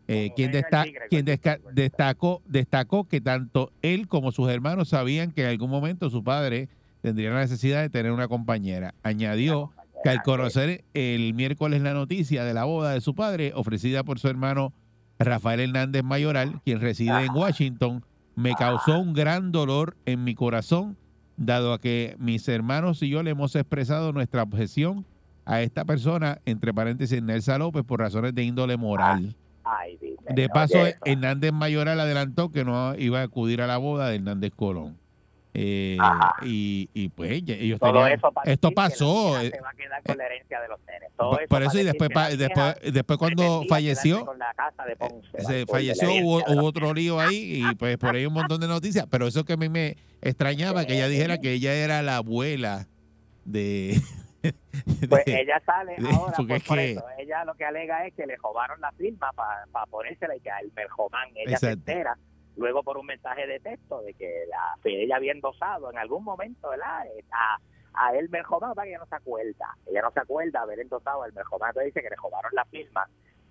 Eh, quien desta- quien desca- destacó, destacó que tanto él como sus hermanos sabían que en algún momento su padre tendría la necesidad de tener una compañera. Añadió que al conocer el miércoles la noticia de la boda de su padre, ofrecida por su hermano Rafael Hernández Mayoral, quien reside en Washington, me causó un gran dolor en mi corazón, dado a que mis hermanos y yo le hemos expresado nuestra objeción a esta persona, entre paréntesis, Nelsa López, por razones de índole moral.
Ay, dime,
De paso,
eso.
Hernández Mayoral adelantó que no iba a acudir a la boda de Hernández Colón. Eh, y, y pues ellos
Todo
tenían- esto pasó. eh,
se va a quedar con la herencia de los nenes. Todo
por-
eso
por eso y después, pa- después, después cuando falleció,
con la casa de Ponce,
se
Balcul, de
falleció, hubo, hubo otro lío ahí y pues por ahí un montón de noticias. Pero eso que a mí me extrañaba, que ella dijera que ella era la abuela de...
Pues ella sale ahora
porque
por,
es
por
que-
eso. Ella lo que alega es que le robaron la firma para ponérsela y que al Merjomán ella se entera luego por un mensaje de texto de que la que ella había endosado en algún momento ¿verdad? A, a el Merjomán para que ella no se acuerda. Ella no se acuerda haber endosado al Merjomán. Entonces dice que le robaron la firma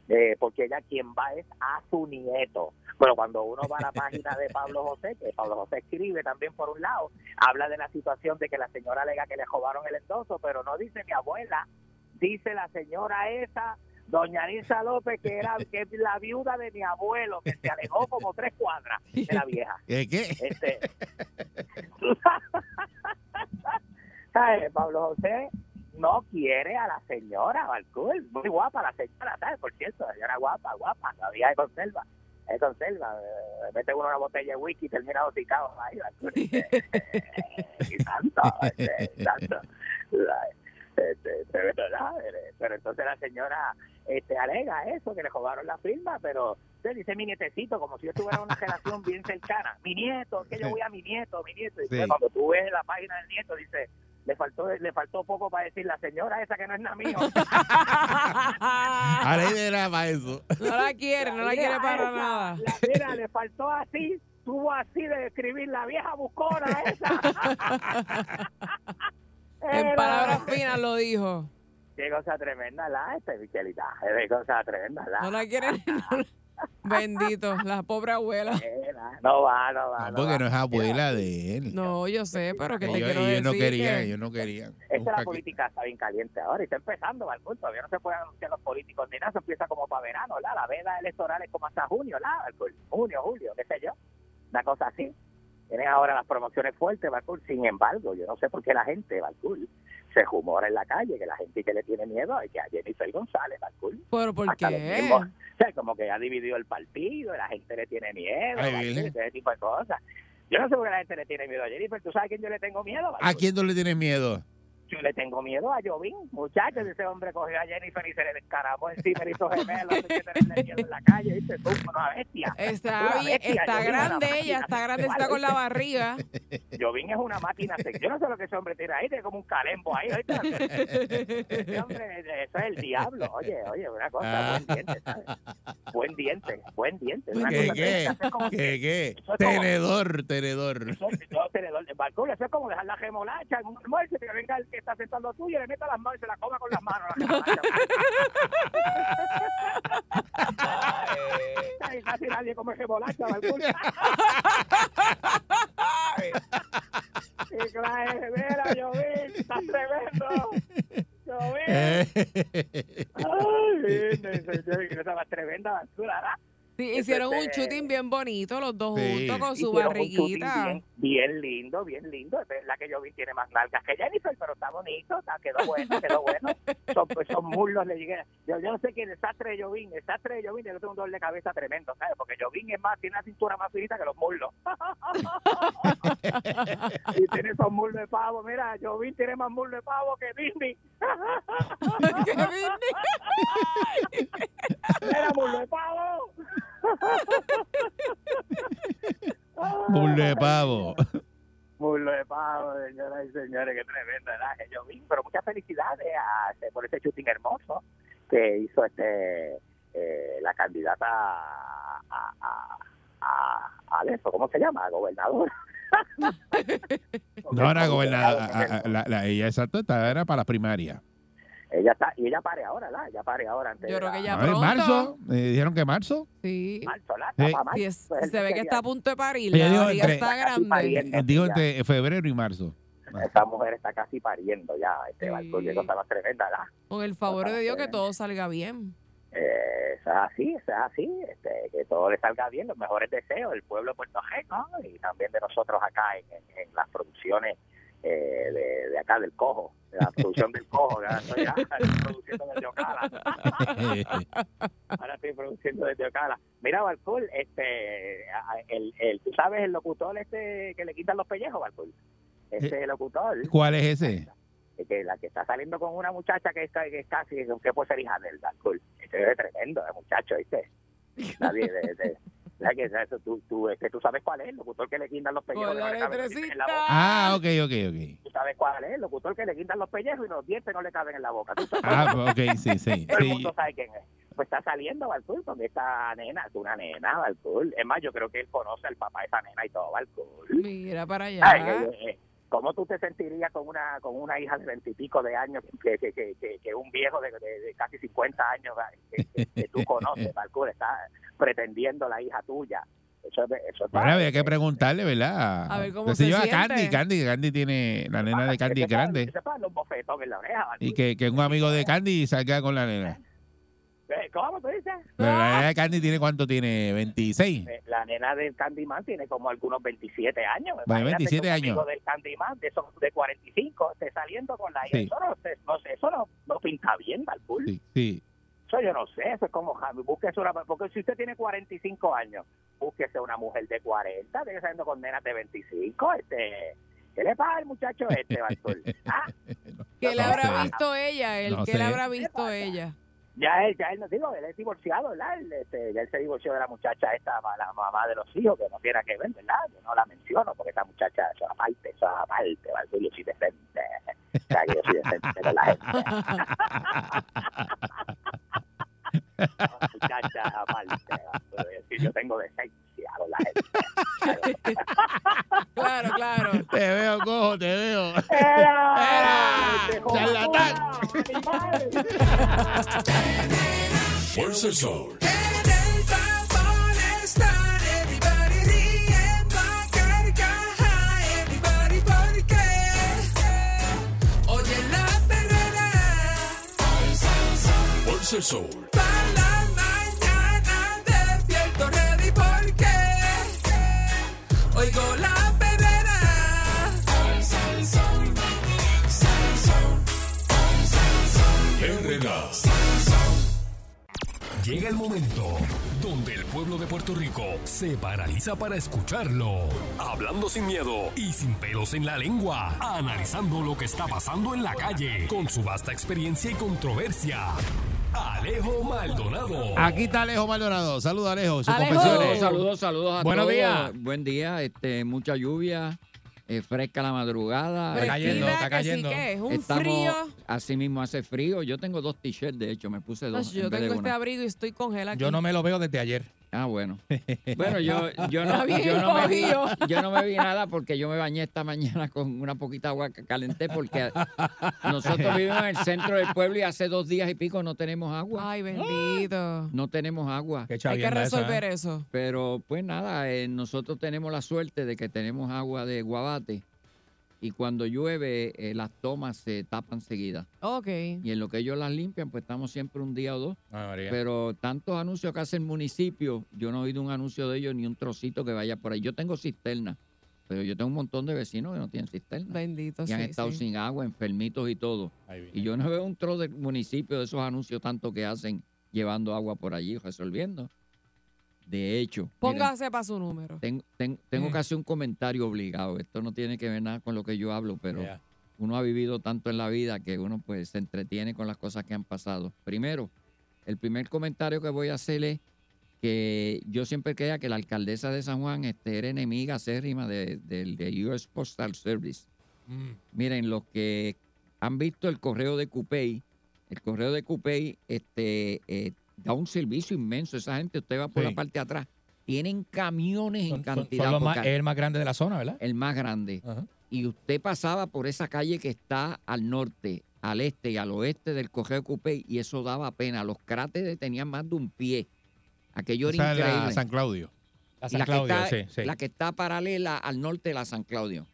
eh, porque ella quien va es a su nieto. Pero cuando uno va a la página de Pablo José, que Pablo José escribe también por un lado, habla de la situación de que la señora alega que le robaron el endoso, pero no dice mi abuela, dice la señora esa, doña Nilsa López, que era que es la viuda de mi abuelo, que se alejó como tres cuadras de la vieja.
¿Qué? qué?
Este, ¿sabes? Pablo José no quiere a la señora Balcul, muy guapa la señora, ¿sabes? Por cierto, la señora guapa, guapa, todavía de conserva, de conserva, eh, mete uno una botella de whisky y termina hocicado ahí, Balcul, este, y tanto, este, tanto, este, pero, ¿verdad? pero entonces la señora este, alega eso, que le robaron la firma, pero usted dice mi nietecito, como si yo tuviera una relación bien cercana. Mi nieto, que yo voy a mi nieto, mi nieto. Y
Sí.
cuando tú ves la página del nieto, dice, le faltó le faltó poco para decir la señora esa que no es nada mío.
A la idea era para eso.
No la quiere, no la quiere para
esa,
nada.
La, mira, le faltó así, tuvo así de escribir la vieja buscona esa.
En
Era-
palabras finas lo dijo.
Qué cosa tremenda la este, Michelita. Qué cosa tremenda la.
No la quiere. Bendito, la pobre abuela.
No va, no va.
No, porque no es abuela de él.
No, yo sé, pero que te
Ellos,
quiero
ellos
decir
no querían,
que-
ellos no querían.
Esta
Busca
la
que-
política está bien caliente ahora y está empezando, Balcón. Todavía no se pueden anunciar los políticos ni nada. Eso empieza como para verano, ¿la? La veda electoral es como hasta junio, ¿la? Junio, julio, qué sé yo. Una cosa así. Tienen ahora las promociones fuertes, Balcour. Sin embargo, yo no sé por qué la gente, Balcour, se rumora en la calle que la gente que le tiene miedo es que a Jennifer González, Balcour.
¿Pero por
Hasta
qué?
mismos- o sea, como que ha dividido el partido la gente le tiene miedo,
Ay,
ese tipo de cosas. Yo no sé por qué la gente le tiene miedo a Jennifer. ¿Tú sabes a quién yo le tengo miedo?
¿A quién tú le tienes miedo?
Yo le tengo miedo a Jovín, muchachos. Ese hombre cogió a Jennifer y se le descaramó encima, le hizo gemelo, hay que tenerle miedo en la calle, ¿viste? Tú, una bestia.
Está
Una
bien,
bestia,
está
Jovín es una
grande ella, está grande, está con la barriga.
Jovín es una máquina sexual. Yo no sé lo que ese hombre tiene ahí, tiene como un calembo ahí, ¿oíste? Ese hombre, eso es el diablo. Oye, oye, una cosa, buen diente, ¿sabes? Buen diente, buen diente. Una
¿Qué,
cosa,
qué?
eso es como-
¿Qué, qué?
eso es como-
Tenedor, tenedor.
Eso es, no, tenedor de balcón, eso es como dejar la gemolacha en un almuerzo que venga el que está sentado tuyo y le meta las manos y se la coma con las manos. Ay, casi nadie come gemolacha, balcón. Y claro, mira, Jovín, estás tremendo. Jovín.
Eh.
Ay, más tremenda basura, ¿verdad?
Sí, hicieron un shooting bien bonito los dos
Sí.
juntos con su
Hicieron un shooting
barriguita.
Bien, bien lindo, bien lindo. Es verdad que Jovín tiene más nalgas que Jennifer, pero está bonito, está, quedó bueno, quedó bueno. Son, pues, son muslos, le llegué. Yo, yo no sé quién es el desastre de Jovín, el desastre de Jovín tiene un dolor de cabeza tremendo, ¿sabes? Porque Jovín es más, tiene una cintura más finita que los muslos. y tiene esos muslos de pavo. Mira, Jovín tiene más muslos de pavo que Disney. Mira, muslo de pavo.
Burle de pavo.
Muslo de pavo, señoras y señores, qué tremenda edad que yo vi. Pero muchas felicidades a, este, por ese shooting hermoso que hizo este eh, la candidata a, a, a, a, eso, ¿cómo se llama? A gobernador.
No era gobernadora. La, la- ella, exacto, era para la primaria.
Ella está, y ella pare ahora, ¿la? Ella pare ahora antes
Yo creo
la-
que ya pronto.
marzo. eh, dijeron que marzo.
Sí.
Marzo, ¿la?
Sí.
Para marzo.
Sí, es-
Pues
se ve que está a punto de parir.
Ella
La barriga
entre-
está grande.
pariendo.
Eh, Digo entre febrero y marzo.
Esa mujer está casi pariendo ya, este
Sí.
balcón, qué cosa más tremenda, ¿verdad?
Con el favor de Dios que todo salga bien.
Eh, eso es así, eso es así, este, que todo le salga bien, los mejores deseos del pueblo de Puerto Rico y también de nosotros acá en, en- en las producciones eh, de, de acá del Cojo, de la producción del Cojo, ahora estoy, ya produciendo desde Ocala. Ahora estoy produciendo desde Ocala. Mira, Balcool, este, el, el, tú sabes el locutor este que le quitan los pellejos, Balcool. Ese locutor,
¿Cuál es ese?
que la que está saliendo con una muchacha que es, ca- que es casi que puede ser hija del Balcool. Ese es tremendo, el muchacho, ¿viste? Nadie de, de- ¿sabes que eso, tú, tú, es que tú sabes cuál es, el locutor que le quitan los pellejos. No le caben en la boca.
Ah, ok, ok, ok.
Tú sabes cuál es, el locutor que le quitan los pellejos y los dientes no le caben en la boca. ¿Tú sabes?
Ah, ok, sí, sí.
Todo el
sí.
mundo sabe quién es. Pues está saliendo Balcool con esta nena, es una nena, Balcool. Es más, yo creo que él conoce al papá de esa nena y todo, Balcool.
Mira para allá.
Ay, ¿Cómo tú te sentirías con una con una hija de veintipico de años que, que, que, que, que un viejo de, de- de casi 50 años que, que- que tú conoces, Balcool, está pretendiendo la hija tuya? Eso, eso es
Bueno, había que preguntarle, ¿verdad?
A ver cómo
Que
se
lleva
siente.
Candy, Candy, Candy tiene, la nena de Candy
que
grande.
que sepa los bofetones en la oreja, Balcool.
Y que, que un amigo de Candy salga con la nena.
Eh, ¿Cómo tú dices?
Pero la nena de Candy tiene cuánto tiene, 26.
Eh, La nena del Candyman tiene como algunos 27 años.
Bueno,
Imagínate
27
que un amigo
años.
del Candyman de, esos de 45 esté saliendo con la hija.
Sí.
Eso, no, sé, no, sé, eso no, no pinta bien, Balcool.
Sí, sí.
Eso yo no sé, eso es como búsquese una, porque si usted tiene 45 años, búsquese una mujer de 40, tiene saliendo con nenas de 25, este, ¿qué le pasa al muchacho este, Balcool? Ah,
¿Qué le habrá visto ella? El
No
que
sé.
le habrá visto ella?
ya él, ya él, no digo, él es divorciado, ¿verdad? Él, este, ya él se divorció de la muchacha esta, la mamá de los hijos, que no tiene que ver, ¿verdad? Yo no la menciono, porque esa muchacha, eso es aparte, eso es aparte, Balcool, yo soy decente, o sea, que yo soy decente con la gente. muchacha aparte, decir, yo tengo decencia con la gente.
Claro, claro.
Te veo, cojo, te veo.
¡Era!
¡Charlatán!
Fuerza el sol.
Pulsa el Sol. Para la mañana despierto oigo la perrera.
Pulsa el Sol,
Pulsa el Sol, el Sol. Perrera.
Llega el momento donde el pueblo de Puerto Rico se paraliza para escucharlo. Hablando sin miedo y sin pelos en la lengua, analizando lo que está pasando en la calle, con su vasta experiencia y controversia. Alejo Maldonado.
Aquí está Alejo Maldonado. Saludos, Alejo. Sus
Alejo.
confesiones.
Saludos, saludos a
Buenos
todos.
días.
Buen día, este, mucha lluvia, eh, fresca la madrugada.
Fresquita
cayendo, está
que sí
cayendo.
que es un
Estamos-
frío.
Así mismo hace frío. Yo tengo dos t-shirts, de hecho, me puse dos.
Yo
vez de
tengo este abrigo y estoy congelada.
Yo no me lo veo desde ayer.
Ah, bueno. Bueno, yo, yo, no, yo, no me vi, yo no me vi nada porque yo me bañé esta mañana con una poquita agua que calenté porque nosotros vivimos en el centro del pueblo y hace dos días y pico no tenemos agua.
Ay, bendito.
No tenemos agua.
Qué
Hay que
esa,
resolver
¿eh?
eso.
Pero pues nada, eh, nosotros tenemos la suerte de que tenemos agua de guabate y cuando llueve eh, las tomas se tapan seguidas.
Ok.
Y en lo que ellos las limpian, pues estamos siempre un día o dos.
María.
Pero tantos anuncios que hace el municipio, yo no he oído un anuncio de ellos ni un trocito que vaya por ahí. Yo tengo cisterna, pero yo tengo un montón de vecinos que no tienen cisterna.
Bendito
Y han estado
sí.
sin agua, enfermitos y todo. Y yo no veo un trozo del municipio de esos anuncios tanto que hacen llevando agua por allí, resolviendo. De hecho, miren,
Póngase para su número.
ten- ten- tengo
Mm.
que hacer un comentario obligado. Esto no tiene que ver nada con lo que yo hablo, pero uno ha vivido tanto en la vida que uno pues se entretiene con las cosas que han pasado. Primero, el primer comentario que voy a hacer es que yo siempre creía que la alcaldesa de San Juan este, era enemiga acérrima de- del de US Postal Service.
Mm.
Miren, los que han visto el correo de Cupey, el correo de Cupey este, eh, da un servicio inmenso. Esa gente, usted va por
Sí.
la parte de atrás, tienen camiones en
Son-
cantidad.
son más- es el más grande de la zona, ¿verdad?
el más grande.
Ajá.
Y usted pasaba por esa calle que está al norte, al este y al oeste del Correo Cupey y eso daba pena. Los cráteres tenían más de un pie. Aquello era
Esa es la
increíble.
San Claudio.
La San
la,
Claudio,
que está,
sí, sí.
la que está paralela al norte de la San Claudio.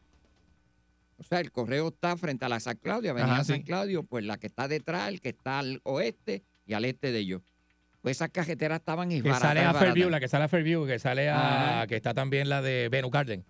O sea, el correo está frente a la San Claudio, Avenida
Ajá,
San
sí.
Claudio, pues la que está detrás, el que está al oeste y al este de ellos. Pues esas cajeteras estaban
Que
baratas,
sale a. Fairview, la que sale a Fairview, que sale a.
Ajá.
que está también la de Venus Garden.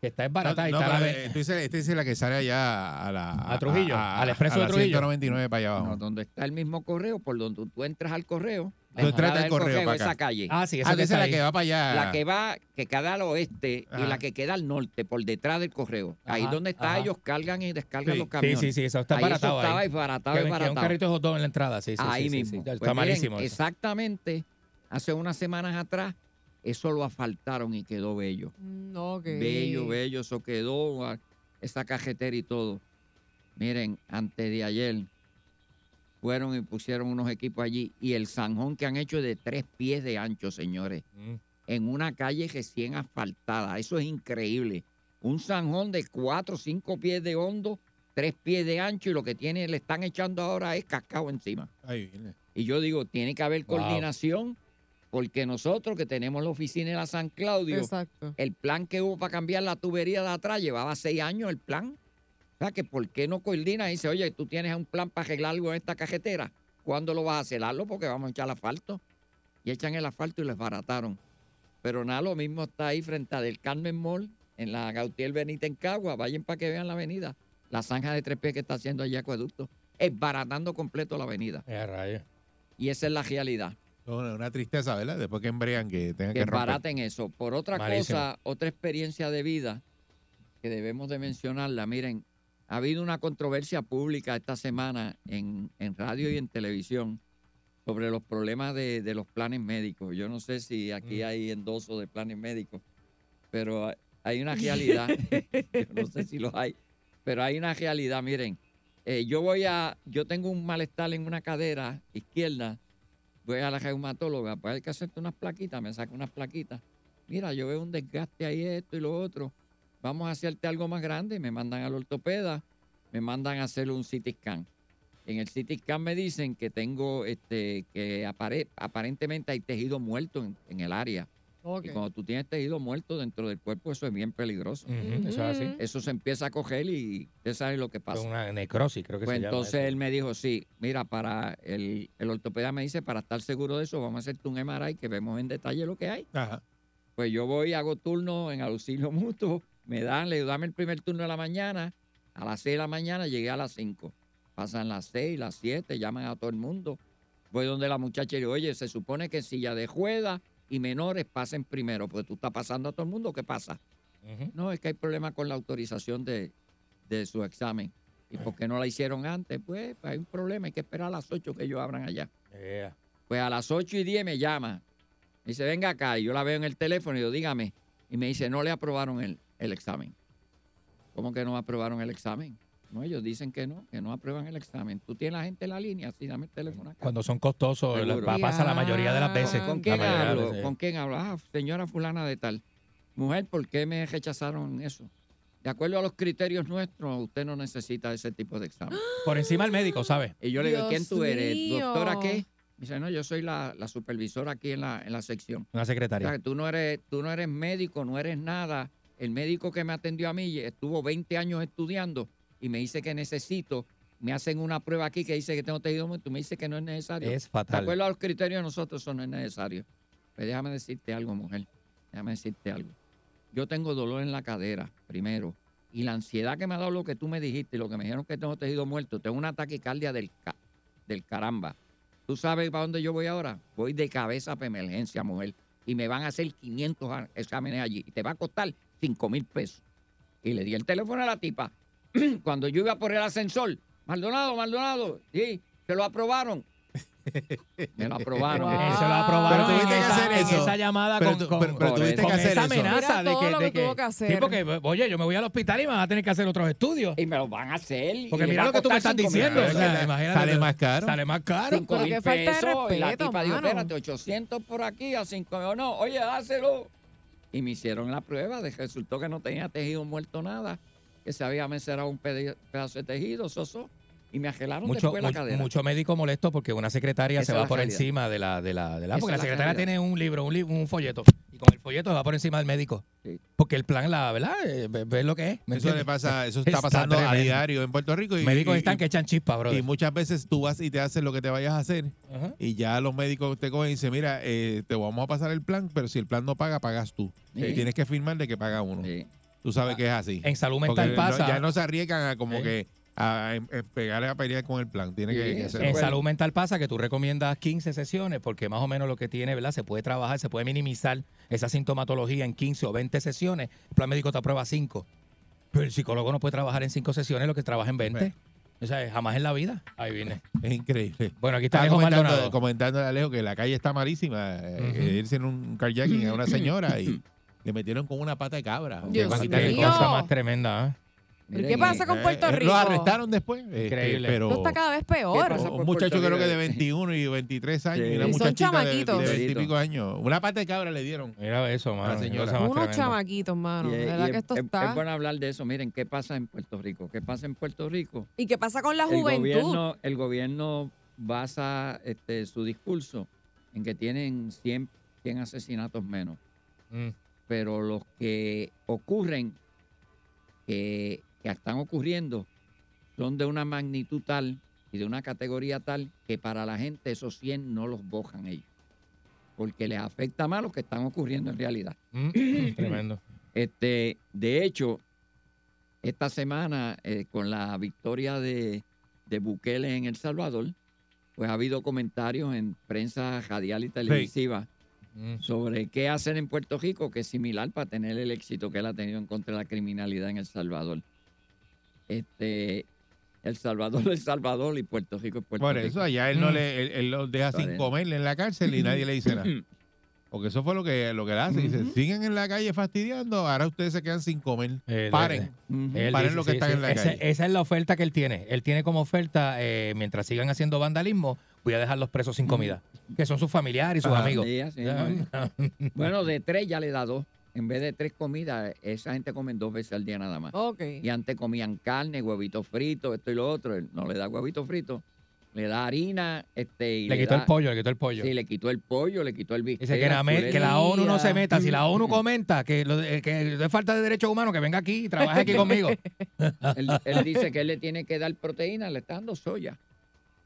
Que está es barata
No,
y
no,
está la
pero,
de-
tú dices- esta es la que sale allá a la...
A Trujillo, al expreso
a
de
la
Trujillo.
199 para allá abajo.
No, donde está el mismo correo, por donde tú entras al correo.
Tú entras al correo para acá.
esa calle.
Ah, sí, esa
Ah,
que
esa es la
ahí.
que va para allá.
La que va, que queda al oeste y la que queda al norte, por detrás del correo. Ahí donde está,
ajá.
ellos cargan y descargan
Sí,
los
Sí,
camiones.
sí, sí, eso está
ahí
baratado
eso estaba
ahí. Que, que un carrito de hot dog en la entrada, sí, sí.
ahí
sí, sí,
mismo.
sí.
Pues
Está
miren,
malísimo.
exactamente, hace unas semanas atrás, eso lo asfaltaron y quedó bello.
Mm, ok.
Bello, bello, eso quedó, ah, esa cajetera y todo. Miren, antes de ayer fueron y pusieron unos equipos allí y el zanjón que han hecho de tres pies de ancho, señores,
Mm.
en una calle recién asfaltada. Eso es increíble. Un zanjón de cuatro cinco pies de hondo, tres pies de ancho y lo que tiene, le están echando ahora es cascado encima.
Ahí viene.
Y yo digo, tiene que haber
Wow.
coordinación porque nosotros que tenemos la oficina en la San Claudio,
Exacto.
el plan que hubo para cambiar la tubería de atrás llevaba seis años el plan. O sea, que ¿por qué no coordina y dice, oye, tú tienes un plan para arreglar algo en esta cajetera? ¿Cuándo lo vas a hacer? Hazlo porque vamos a echar asfalto. Y echan el asfalto y les barataron. Pero nada, lo mismo está ahí frente a del Carmen Mall, en la Gautier Benítez en Cagua. Vayan para que vean la avenida. La zanja de tres pies que está haciendo allí Acueducto. Es baratando completo la avenida.
Eh.
Y esa es la realidad.
Una, una tristeza, ¿verdad? Después que embrean que tengan que,
que
romper.
baraten eso. Por otra
Malísimo.
cosa, otra experiencia de vida que debemos de mencionarla. Miren, ha habido una controversia pública esta semana en, en radio y en televisión sobre los problemas de, de los planes médicos. Yo no sé si aquí
Mm.
hay endoso de planes médicos, pero hay una realidad. yo no sé si los hay, pero hay una realidad. Miren, eh, yo voy a, yo tengo un malestar en una cadera izquierda voy a la reumatóloga, pues hay que hacerte unas plaquitas, me saca unas plaquitas. Mira, yo veo un desgaste ahí, esto y lo otro. Vamos a hacerte algo más grande. Me mandan al ortopeda, me mandan a hacer un CT scan. En el CT scan me dicen que tengo, este, que apare- aparentemente hay tejido muerto en, en el área.
Ok.
Y cuando tú tienes tejido muerto dentro del cuerpo, eso es bien peligroso.
Eso es así.
Eso se empieza a coger y usted sabe lo que
Es
pasa.
una necrosis, creo que
Pues
se llama.
entonces
eso.
él me dijo, sí, mira, para el, el ortopeda me dice, para estar seguro de eso, vamos a hacerte un MRI que vemos en detalle lo que hay.
Ajá.
Pues yo voy, hago turno en auxilio mutuo, me dan, le dame el primer turno de la mañana, a las 6 de la mañana llegué a las 5. pasan las seis, las siete, llaman a todo el mundo. Voy donde la muchacha y digo, oye, se supone que en silla de juega y menores pasen primero, pues tú estás pasando a todo el mundo, ¿qué pasa? No, es que hay problema con la autorización de, de su examen. ¿Y por qué no la hicieron antes? Pues, pues hay un problema, hay que esperar a las 8 que ellos abran allá. Pues a las 8 y 10 me llama. Me dice, venga acá. Y yo la veo en el teléfono y yo, dígame. Y me dice, no le aprobaron el, el examen. ¿Cómo que no aprobaron el examen? No, ellos dicen que no, que no aprueban el examen. Tú tienes la gente en la línea, sí, dame el teléfono acá.
Cuando son costosos,
Seguro.
pasa la mayoría de las veces.
¿Con quién hablo?
veces.
¿Con quién hablo? Ah, señora fulana de tal. Mujer, ¿por qué me rechazaron eso? De acuerdo a los criterios nuestros, usted no necesita ese tipo de examen.
Por encima del médico, ¿sabes?
Y yo le digo, ¿quién tú eres?
mío.
¿Doctora qué? Me dice, no, yo soy la, la supervisora aquí en la, en la sección.
Una
O
secretaria.
sea, que tú no eres, tú no eres médico, no eres nada. El médico que me atendió a mí estuvo 20 años estudiando y me dice que necesito, me hacen una prueba aquí que dice que tengo tejido muerto, me dice que no es necesario.
Es fatal.
De acuerdo a los criterios de nosotros, eso no es necesario. Pues déjame decirte algo, mujer. Déjame decirte algo. Yo tengo dolor en la cadera, primero. Y la ansiedad que me ha dado lo que tú me dijiste y lo que me dijeron que tengo tejido muerto, tengo una taquicardia del, ca- del caramba. ¿Tú sabes para dónde yo voy ahora? Voy de cabeza para emergencia, mujer. Y me van a hacer 500 a- exámenes allí. Y te va a costar 5 mil pesos. Y le di el teléfono a la tipa. Cuando yo iba por el ascensor, Maldonado, Maldonado, sí, se lo aprobaron. Me lo aprobaron.
Eh, se lo aprobaron
Pero
en
tuviste que
esa,
hacer
en
eso.
esa llamada
Pero
con,
tú-
con-
pero- pero
con-
tuviste
con
que hacer
esa amenaza de
todo
que,
lo
de
que tuvo que hacer.
Sí, porque, oye, yo me voy al hospital y me van a tener que hacer otros estudios.
Y me lo van a hacer.
Porque mira lo que tú me estás diciendo. o sea, imagínate
Sale más caro.
Sale más caro.
Cinco
Pero
mil
qué falta de
pesos, y la
respeto,
tipa dijo, espérate, 800 por aquí a 5 mil. No, oye, dáselo. Y me hicieron la prueba, de, resultó que no tenía tejido muerto nada, que se había mencerado un pedazo de tejido, soso, y me agelaron
Mucho,
después la
mucho,
cadera.
mucho médico molesto porque una secretaria
Esa
se
es
va por
realidad.
encima de la, de la, de la porque la
es la
secretaria
realidad.
tiene un libro, un, li- un folleto, y con el folleto se va por encima del médico. Porque el plan, la verdad, eh, ve- ves lo que es. ¿me
Eso le pasa, eso está pasando a diario en Puerto Rico. Y,
Médicos
y-
están
y-
que echan chispa, brother.
Y muchas veces tú vas y te haces lo que te vayas a hacer
Ajá.
y ya los médicos te cogen y dicen, mira, eh, te vamos a pasar el plan, pero si el plan no paga, pagas tú.
Sí.
Y tienes que firmar de que paga uno. Tú sabes que es así.
En salud
Porque
mental
no-
pasa.
ya no se arriesgan a como que a, em- pegarle a pelear con el plan. Tiene que, que hacerlo.
En salud mental pasa que tú recomiendas 15 sesiones porque más o menos lo que tiene, ¿verdad? Se puede trabajar, se puede minimizar esa sintomatología en 15 o 20 sesiones. El plan médico te aprueba 5. Pero el psicólogo no puede trabajar en 5 sesiones lo que trabaja en 20. O sea, jamás en la vida. Ahí viene.
Es increíble.
Bueno, aquí está Alejo
comentando, comentando a Alejo que la calle está malísima. eh, que irse en un carjacking a una señora y le metieron con una pata de cabra.
Dios
Qué
cosa más tremenda, ¿eh?
¿Pero qué pasa con Puerto
Eh, eh,
Rico?
Lo arrestaron después. este,
Increíble.
pero
Esto está cada vez peor.
un muchacho creo que de 21 y 23 años
Sí.
y una
Y son
de,
chamaquitos.
de 20 y pico años. Una pata de cabra le dieron.
Mira eso, mano.
Señora.
Unos chamaquitos, mano.
Y,
De
y
verdad que esto
es-
está.
es bueno hablar de eso. Miren, ¿qué pasa en Puerto Rico? ¿Qué pasa en Puerto Rico?
¿Y qué pasa con la
el
juventud?
gobierno, el gobierno basa este, su discurso en que tienen 100, 100 asesinatos menos.
Mm.
Pero los que ocurren, que, que están ocurriendo, son de una magnitud tal y de una categoría tal que para la gente esos 100 no los bojan ellos. Porque les afecta más lo que están ocurriendo en realidad.
Mm, Tremendo.
Este, de hecho, esta semana, eh, con la victoria de, de Bukele en El Salvador, pues ha habido comentarios en prensa radial y televisiva
Mm.
sobre qué hacer en Puerto Rico, que es similar para tener el éxito que él ha tenido en contra de la criminalidad en El Salvador. Este, El Salvador es El Salvador y Puerto Rico es Puerto
Por
Rico.
eso allá él no
Mm.
le, él, él los deja
Por
sin comer en la cárcel y nadie le dice nada. Porque eso fue lo que, lo que él hace. Dice, siguen en la calle fastidiando, ahora ustedes se quedan sin comer. Paren.
Él
Paren
dice,
lo que
sí,
están
sí.
en la calle.
Esa es la oferta que él tiene. Él tiene como oferta, eh, mientras sigan haciendo vandalismo, voy a dejar los presos sin comida. Que son sus familiares y sus amigos.
Sí, así mismo Bueno, de tres ya le da dos. En vez de tres comidas, esa gente come dos veces al día nada más.
Ok.
Y antes comían carne, huevitos fritos, esto y lo otro. Él no le da huevitos fritos, le da harina. Este, y
Le quitó el pollo, le quitó el pollo.
Sí, le quitó el pollo, le quitó el bistec.
Dice que la, me- que la ONU no se meta. Si la ONU comenta que, lo que es falta de derechos humanos, que venga aquí y trabaje aquí conmigo.
él, él dice que él le tiene que dar proteína, le está dando soya.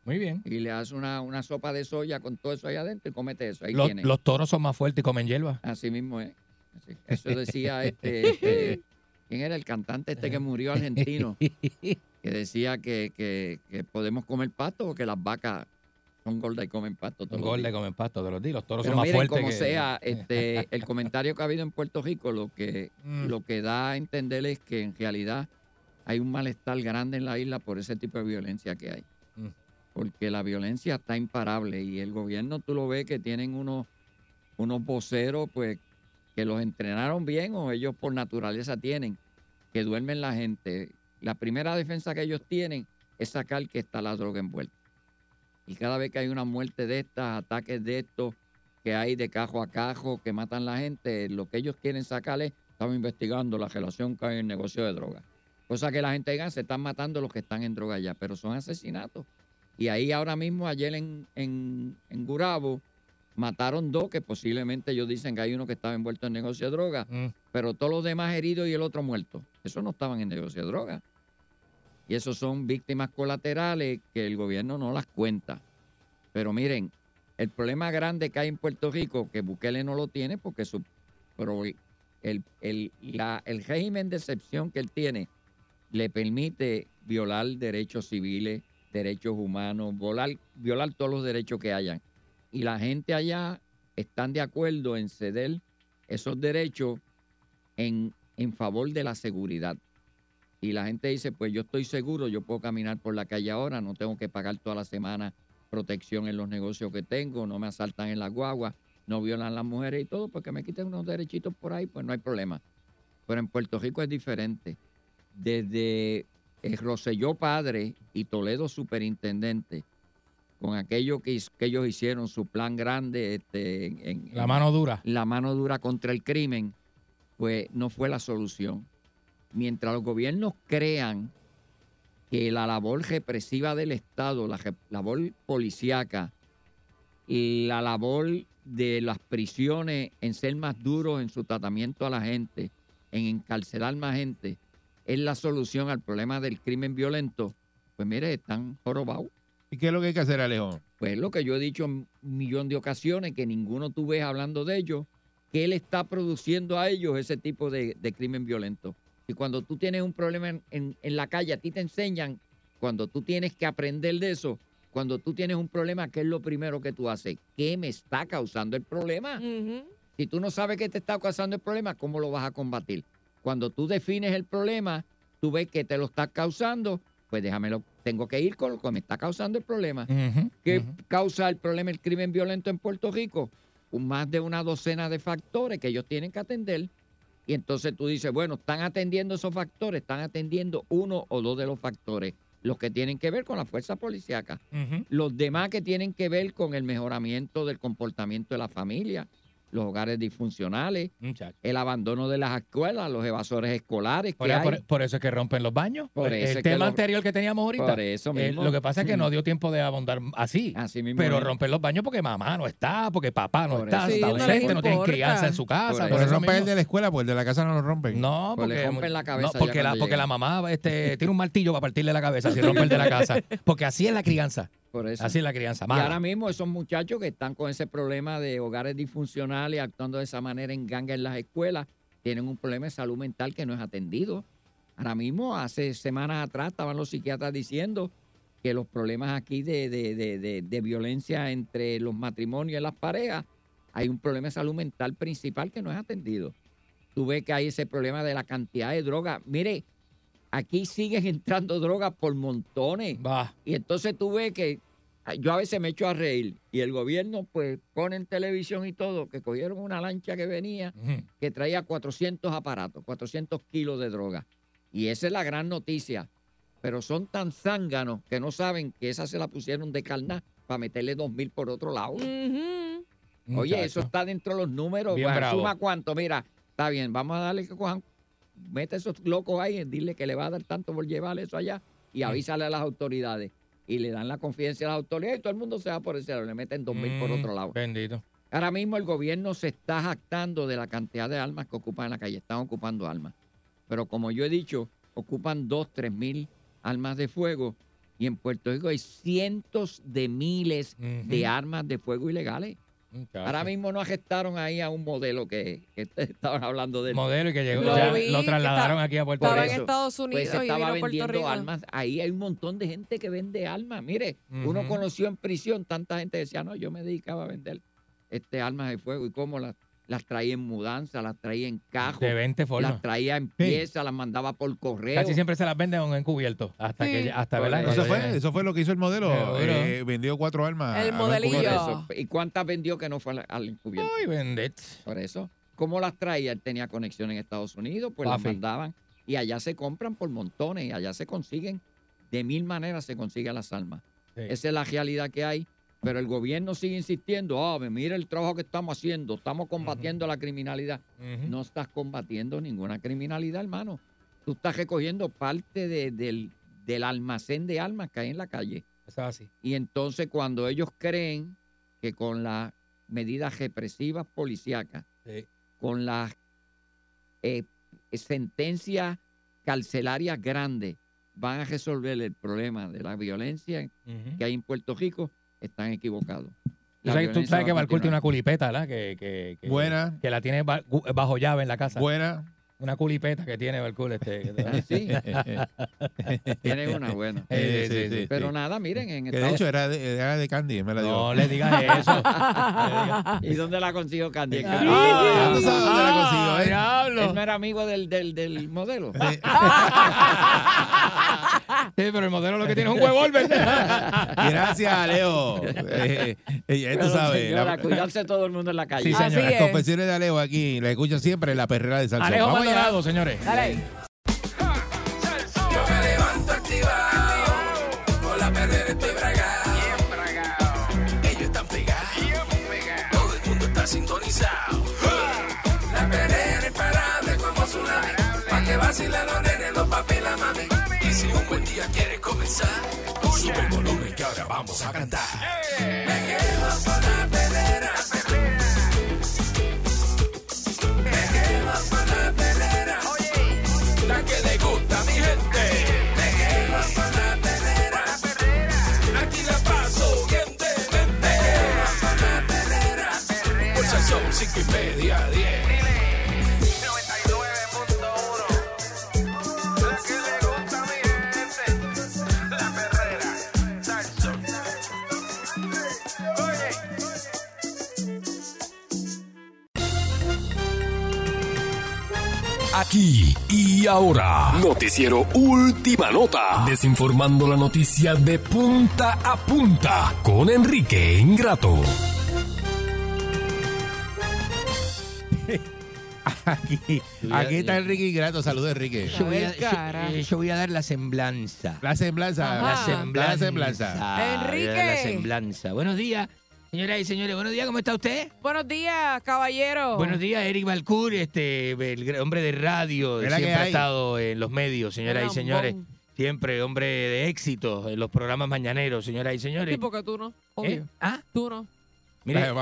Muy bien.
Y le hace una, una sopa de soya con todo eso ahí adentro y comete eso. Ahí
Los,
tiene.
los toros son más fuertes y comen hierba.
Así mismo es. Así. Eso decía este, este, ¿Quién era el cantante este que murió argentino? que decía que, que- que podemos comer pasto o que las vacas son gordas y comen pasto.
gol de
días.
comen pasto de los días. Los toros
Pero
son más
miren,
fuertes
como
que...
sea, este, el comentario que ha habido en Puerto Rico lo que,
Mm.
lo que da a entender es que en realidad hay un malestar grande en la isla por ese tipo de violencia que hay. Porque la violencia está imparable y el gobierno tú lo ves que tienen unos, unos voceros pues que los entrenaron bien o ellos por naturaleza tienen, que duermen la gente. La primera defensa que ellos tienen es sacar que está la droga envuelta. Y cada vez que hay una muerte de estas, ataques de estos, que hay de cajo a cajo, que matan la gente, lo que ellos quieren sacar es, estamos investigando la relación que hay en el negocio de droga. Cosa que la gente diga, se están matando los que están en droga ya, pero son asesinatos. Y ahí ahora mismo, ayer en, en, en Gurabo, mataron dos, que posiblemente ellos dicen que hay uno que estaba envuelto en negocio de droga,
Mm.
pero todos los demás heridos y el otro muerto. Esos no estaban en negocio de droga. Y esos son víctimas colaterales que el gobierno no las cuenta. Pero miren, el problema grande que hay en Puerto Rico, que Bukele no lo tiene, porque su, pero el, el, la- el régimen de excepción que él tiene le permite violar derechos civiles, derechos humanos, violar, violar todos los derechos que hayan. Y la gente allá están de acuerdo en ceder esos derechos en, en favor de la seguridad. Y la gente dice, pues yo estoy seguro, yo puedo caminar por la calle ahora, no tengo que pagar toda la semana protección en los negocios que tengo, no me asaltan en la guagua, no violan las mujeres y todo, porque me quiten unos derechitos por ahí, pues no hay problema. Pero en Puerto Rico es diferente. Desde el Roselló padre y Toledo superintendente, con aquello que, ellos hicieron, su plan grande, este, en-
La mano dura.
la mano dura contra el crimen, pues no fue la solución. Mientras los gobiernos crean que la labor represiva del Estado, la labor policíaca y la labor de las prisiones en ser más duros en su tratamiento a la gente, en encarcelar más gente, es la solución al problema del crimen violento, pues mire, están jorobados.
¿Y qué es lo que hay que hacer, Alejo?
Pues lo que yo he dicho en un millón de ocasiones, que ninguno tú ves hablando de ellos, que él está produciendo a ellos ese tipo de, de crimen violento. Y cuando tú tienes un problema en, en- en la calle, a ti te enseñan, cuando tú tienes que aprender de eso, cuando tú tienes un problema, ¿qué es lo primero que tú haces? ¿Qué me está causando el problema? Si tú no sabes qué te está causando el problema, ¿cómo lo vas a combatir? Cuando tú defines el problema, tú ves que te lo está causando, pues déjamelo, tengo que ir con lo que me está causando el problema. ¿Qué causa el problema del crimen violento en Puerto Rico? Un- más de una docena de factores que ellos tienen que atender. Y entonces tú dices, bueno, están atendiendo esos factores, están atendiendo uno o dos de los factores, los que tienen que ver con la fuerza policíaca, los demás que tienen que ver con el mejoramiento del comportamiento de la familia, los hogares disfuncionales, el abandono de las escuelas, los evasores escolares
Por,
que hay.
por- por eso es que rompen los baños.
Por
el
eso
el tema
lo-
anterior que teníamos ahorita.
Por eso
eh,
mismo.
lo que pasa es que
Mm.
no dio tiempo de abundar así.
mismo
pero rompen los baños porque mamá no está, porque papá no
Por
está, está
no
ausente, no, tienen crianza en su casa.
Por
eso
eso rompen el de la escuela, pues el de la casa no lo rompen.
No,
Pues le
porque,
rompen la cabeza
no, porque, la, porque la mamá este, tiene un martillo para partirle la cabeza si rompe el de la casa. Porque así es la crianza.
Por eso.
Así es la crianza.
Y
mala.
ahora mismo esos muchachos que están con ese problema de hogares disfuncionales, actuando de esa manera en ganga en las escuelas, tienen un problema de salud mental que no es atendido. Ahora mismo, hace semanas atrás, estaban los psiquiatras diciendo que los problemas aquí de, de- de- de- de violencia entre los matrimonios y las parejas, hay un problema de salud mental principal que no es atendido. Tú ves que hay ese problema de la cantidad de drogas. Mire, aquí siguen entrando drogas por montones. Y entonces tú ves que ah, yo a veces me echo a reír y el gobierno pues pone en televisión y todo que cogieron una lancha que venía que traía 400 aparatos, 400 kilos de droga. Y esa es la gran noticia. Pero son tan zánganos que no saben que esa se la pusieron de carná para meterle 2 mil por otro lado. Oye,
Muchacho.
eso está dentro de los números.
Bien
Bueno,
bravo.
suma cuánto, mira, está bien, vamos a darle que cojan, mete esos locos ahí, dile que le va a dar tanto por llevar eso allá y avísale a las autoridades. Y le dan la confidencia a las autoridades y todo el mundo se va por ese lado, le meten dos mil por
Mm,
otro lado.
Bendito.
Ahora mismo el gobierno se está jactando de la cantidad de armas que ocupan en la calle. Están ocupando armas. Pero como yo he dicho, ocupan dos, tres mil armas de fuego. Y en Puerto Rico hay cientos de miles de armas de fuego ilegales. Ahora mismo no arrestaron ahí a un modelo que, que estaban hablando del
Modelo y que llegó,
Lo
ya
vi,
lo trasladaron
está-
aquí a Puerto
estaba en
Rico.
Estados Unidos
Pues
y vino a Puerto
vendiendo
Rico.
armas. Ahí hay un montón de gente que vende armas. Mire, uno conoció en prisión tanta gente que decía, no, yo me dedicaba a vender este armas de fuego y cómo las, las traía en mudanza, las traía en cajos,
De 20 formas.
las traía en piezas, las mandaba por correo.
Casi siempre se las venden encubierto. Hasta
Sí.
que hasta
eso
fue, eso fue lo que hizo el modelo. Eh, vendió cuatro armas.
El modelillo.
Por
encubierto.
eso. ¿Y cuántas vendió que no fue al, al encubierto?
Ay, vendet.
Por eso. ¿Cómo las traía? Él tenía conexión en Estados Unidos, pues las mandaban. Y allá se compran por montones, y allá se consiguen, de mil maneras se consiguen las armas.
Sí.
Esa es la realidad que hay. Pero el gobierno sigue insistiendo, ah, mira el trabajo que estamos haciendo, estamos combatiendo la criminalidad. No estás combatiendo ninguna criminalidad, hermano. Tú estás recogiendo parte de- del, del almacén de armas que hay en la calle.
Eso es así.
Y entonces cuando ellos creen que con las medidas represivas policíacas,
Sí.
con las eh, sentencias carcelarias grandes, van a resolver el problema de la violencia que hay en Puerto Rico, están equivocados.
Tú
La
sabes, tú
violencia
sabes que Barcul tiene una culipeta, ¿verdad? Que, que, que-
Buena.
Que la tiene bajo llave en la casa.
Buena.
Una culipeta que tiene Barcul. Este,
Ah, sí. Tiene una buena.
Sí,
Sí,
sí,
sí,
Pero
sí.
nada, miren, en
Que de hecho era de, era de Candy, me la dio.
No le digas eso.
¿Y dónde la consiguió Candy?
Ah, ¿tú sabes dónde la consigo, eh?
diablo.
Él no era amigo del, del, del modelo.
Sí, pero el modelo lo que tiene es un huevo.
Gracias, Leo. Eh, eh, ya tú sabes.
señora,
la-
cuidarse todo el mundo en la calle.
Sí,
las
señor.
Así es.
confesiones de Alejo aquí, la escucho siempre en la perrera de Salsón.
Alejo Señores.
Dale.
Yo me levanto activado, con la perrera estoy bragado. Ellos están pegados, todo el mundo está sintonizado. La perrera es imparable como tsunami, pa' que vacilen los nenes, los papi y la mami. Y si un buen día quieres comenzar, sube el volumen que ahora vamos a cantar. Me quedo con cinco y media, diez.
99.1 La que le gusta a mi gente La perrera Salsón Oye
Aquí y ahora, Noticiero Última Nota, desinformando la noticia de punta a punta con Enrique Ingrato.
Aquí, aquí está Enrique Ingrato. Saludos, Enrique.
Yo voy, a,
ver, cara.
yo- eh, yo voy a dar la semblanza.
La semblanza.
Ajá.
La
La
semblanza.
semblanza.
Voy a dar
Enrique.
La semblanza. Buenos días, señoras y señores. Buenos días, ¿cómo está usted?
Buenos días, caballero.
Buenos días, Eric Balcour, este, el hombre de radio, siempre ha estado en los medios, señoras y señores. Siempre hombre de éxito en los programas mañaneros, señoras y señores.
Sí, porque tú no.
¿Eh? ¿Ah?
Tú no.
Mire,
Eh,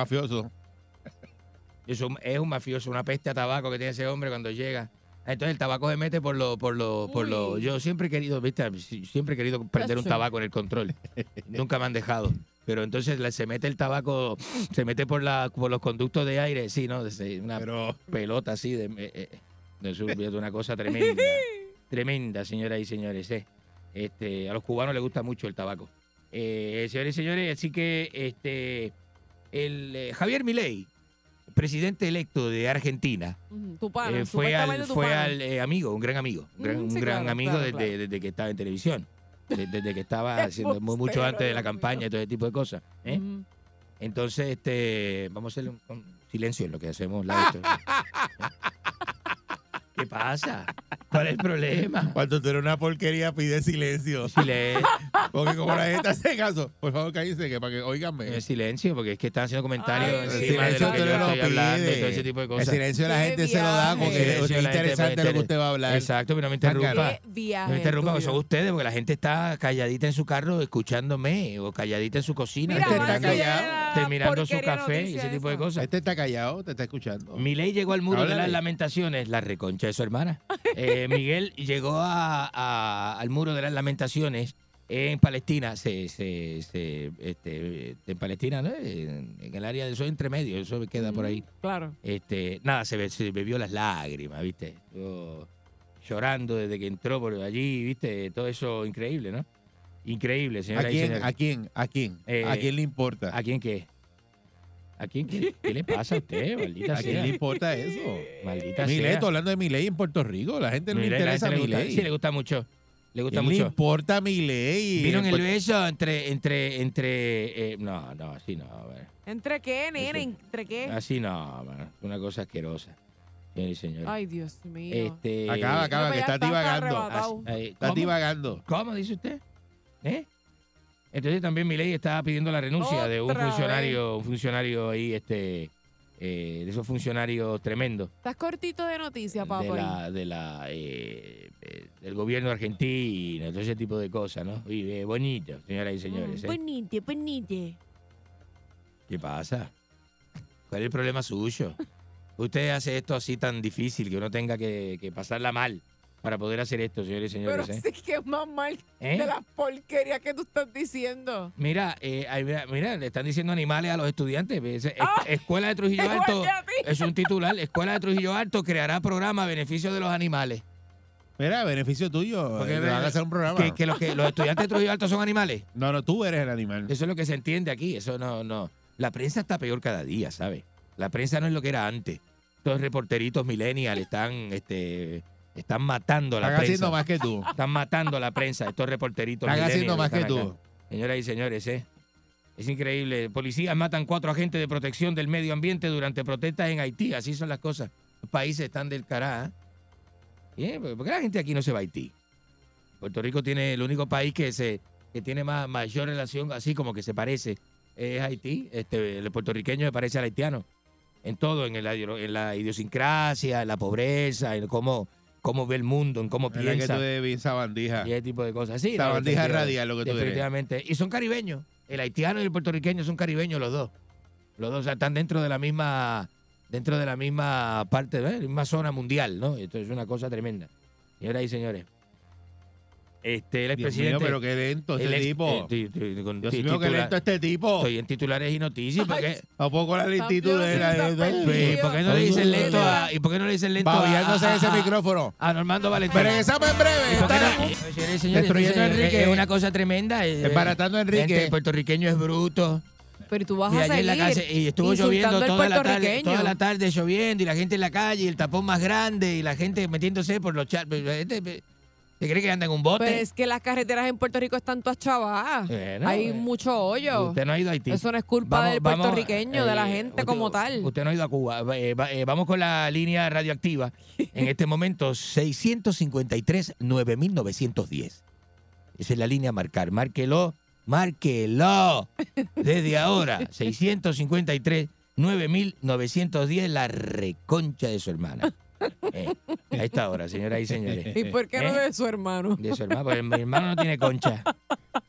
mafioso.
eso es un mafioso, una peste a tabaco que tiene ese hombre cuando llega. Entonces el tabaco se mete por lo, por lo, por lo. Yo siempre he querido, viste, Si- siempre he querido prender un tabaco en el control. Nunca me han dejado. Pero entonces se mete el tabaco, se mete por la, por los conductos de aire, sí, ¿no? De- Una
Pero
pelota así de, eh, eh, de fíjate, una cosa tremenda. tremenda, señoras y señores. eh. Este, a los cubanos les gusta mucho el tabaco. Eh, señores y señores, así que este el eh, Javier Milei, presidente electo de Argentina,
pana.
eh, fue al, fue
pana.
al eh, amigo, un gran amigo, un gran,
Mm,
un
sí,
gran
claro,
amigo
claro,
desde,
claro.
desde que estaba en televisión, de- desde que estaba haciendo mu- mucho antes de la campaña y todo ese tipo de cosas. ¿eh? Entonces, este, vamos a hacerle un, un silencio en lo que hacemos la. ¿Qué pasa? ¿Cuál es el problema?
cuando tú eres una porquería, pide silencio.
Silencio,
Porque como la gente hace caso, por favor, cállense, que para que oiganme.
silencio, porque es que están haciendo comentarios
Ay,
El
encima de
silencio
lo que yo
no
estoy hablando y todo ese tipo de
El
cosas.
silencio la gente se lo da porque es interesante lo que usted va a hablar.
Exacto, pero no me interrumpa. No me interrumpa,
tuyo.
son ustedes, porque la gente está calladita en su carro escuchándome o calladita en su cocina
Mira,
Terminando su café y ese tipo de cosas.
Este está callado, te está escuchando.
Milei llegó al muro de las lamentaciones, la reconcha de su hermana. Eh, Miguel llegó a- a- al muro de las lamentaciones en Palestina, se, se, se, este, en Palestina, ¿no? en, en el área de eso entre medio, eso queda por ahí.
Claro.
Este, nada, se, be- se bebió las lágrimas, ¿viste? Yo llorando desde que entró por allí, ¿viste? Todo eso increíble, ¿no? Increíble,
¿A
señora.
quién? ¿A quién? ¿A quién? ¿A quién le importa?
¿A quién qué? ¿A quién qué? ¿Qué le pasa a usted, maldita
¿A
sea?
quién le importa eso?
Maldita
Milei,
sea.
estoy hablando de mi ley en Puerto Rico. La gente no le interesa a mi ley.
Sí, le gusta mucho. Le gusta
¿Quién le
mucho.
importa mi ley?
¿Vieron el beso entre, entre, entre, eh, no, no, así no, bueno.
¿Entre qué, nene? ¿Entre qué?
así no, una cosa asquerosa, señores y señores.
Ay, Dios mío.
Este,
Acaba, acaba,
No,
que
pero ya
está divagando.
arrebatado.
Así- eh,
Está
¿cómo?
divagando.
¿Cómo dice usted? ¿Eh? Entonces también mi ley estaba pidiendo la renuncia de un funcionario, un funcionario ahí, este, eh, de esos funcionarios tremendos
Estás cortito de noticias, papá.
de la, de la, eh, eh, del gobierno argentino, todo ese tipo de cosas, ¿no? Y eh, bonito, señoras y señores. ¿eh?
Bonite, bonite.
¿Qué pasa? ¿Cuál es el problema suyo? Usted hace esto así tan difícil que uno tenga que, que pasarla mal para poder hacer esto, señores y
Pero
señores. ¿eh?
sí que es más mal
¿Eh?
de las porquerías que tú estás diciendo.
Mira, eh, mira, mira, le están diciendo animales a los estudiantes. Es-
Ah,
Escuela de Trujillo Alto es un titular. Escuela de Trujillo Alto creará programa a beneficio de los animales.
Mira, beneficio tuyo.
Porque
eh, van a hacer un programa.
Que, que los, que los estudiantes de Trujillo Alto son animales.
No, no, tú eres el animal.
Eso es lo que se entiende aquí. Eso no, no. La prensa está peor cada día, ¿sabes? La prensa no es lo que era antes. Estos reporteritos millennials están, este, están matando a la
Están
prensa.
haciendo más que tú.
Están matando a la prensa, estos reporteritos.
Están haciendo más que
están
tú.
Señoras y señores, ¿eh? Es increíble. Policías matan cuatro agentes de protección del medio ambiente durante protestas en Haití. Así son las cosas. Los países están del cará. ¿eh? ¿Por qué la gente aquí no se va a Haití? Puerto Rico tiene el único país que se que tiene más, mayor relación, así como que se parece, es Haití. Este, el puertorriqueño se parece al haitiano. En todo, en, el, en la idiosincrasia, en la pobreza, en cómo, cómo ve el mundo, en cómo
Mira que
piensa.
tú eres bien sabandija.
Y ese tipo de cosas. Sí,
Sabandija radial lo que tú eres.
Definitivamente. Y son caribeños. El haitiano y el puertorriqueño son caribeños los dos. Los dos o sea, están dentro de la misma dentro de la misma parte, ¿eh? la misma zona mundial, ¿no? Esto es una cosa tremenda. Señoras y señores. Este, el
Dios
expresidente.
mío, pero qué lento este
el ex-
tipo.
eh,
Dios mío, qué lento este tipo.
Estoy en titulares y noticias. ¿Por qué?
¿A poco la lentitud de la
¿Y por qué no le dicen lento a, y por qué no le dicen lento a,
ese micrófono.
a Normando Valentín?
Regresamos en breve.
¿Y por qué
Está-
no- Señores y señores,
Destruyendo a
entonces,
Enrique.
Es una cosa tremenda. eh,
Desbaratando a Enrique.
El puertorriqueño es bruto.
Pero tú vas
Y
a
ayer en la calle, y estuvo lloviendo toda la, tarde, toda la tarde lloviendo y la gente en la calle y el tapón más grande y la gente metiéndose por los char- la gente, ¿Se cree que anda en un bote?
Pero es que las carreteras en Puerto Rico están todas chavadas.
Bueno,
Hay
eh,
mucho hoyo.
Usted no ha ido a Haití.
Eso no es culpa
Vamos-
del
vamos,
puertorriqueño, de la
eh,
gente
usted-
como tal.
Usted no ha ido a Cuba. Eh, va- eh, vamos con la línea radioactiva. En este momento, 653-9910. Esa es la línea a marcar. Márquelo, márquelo. Desde ahora, 653-9910, la reconcha de su hermana. Eh, a esta hora, señoras y señores.
¿Y por qué no
¿Eh?
de su hermano?
De su hermana, porque mi hermano no tiene concha.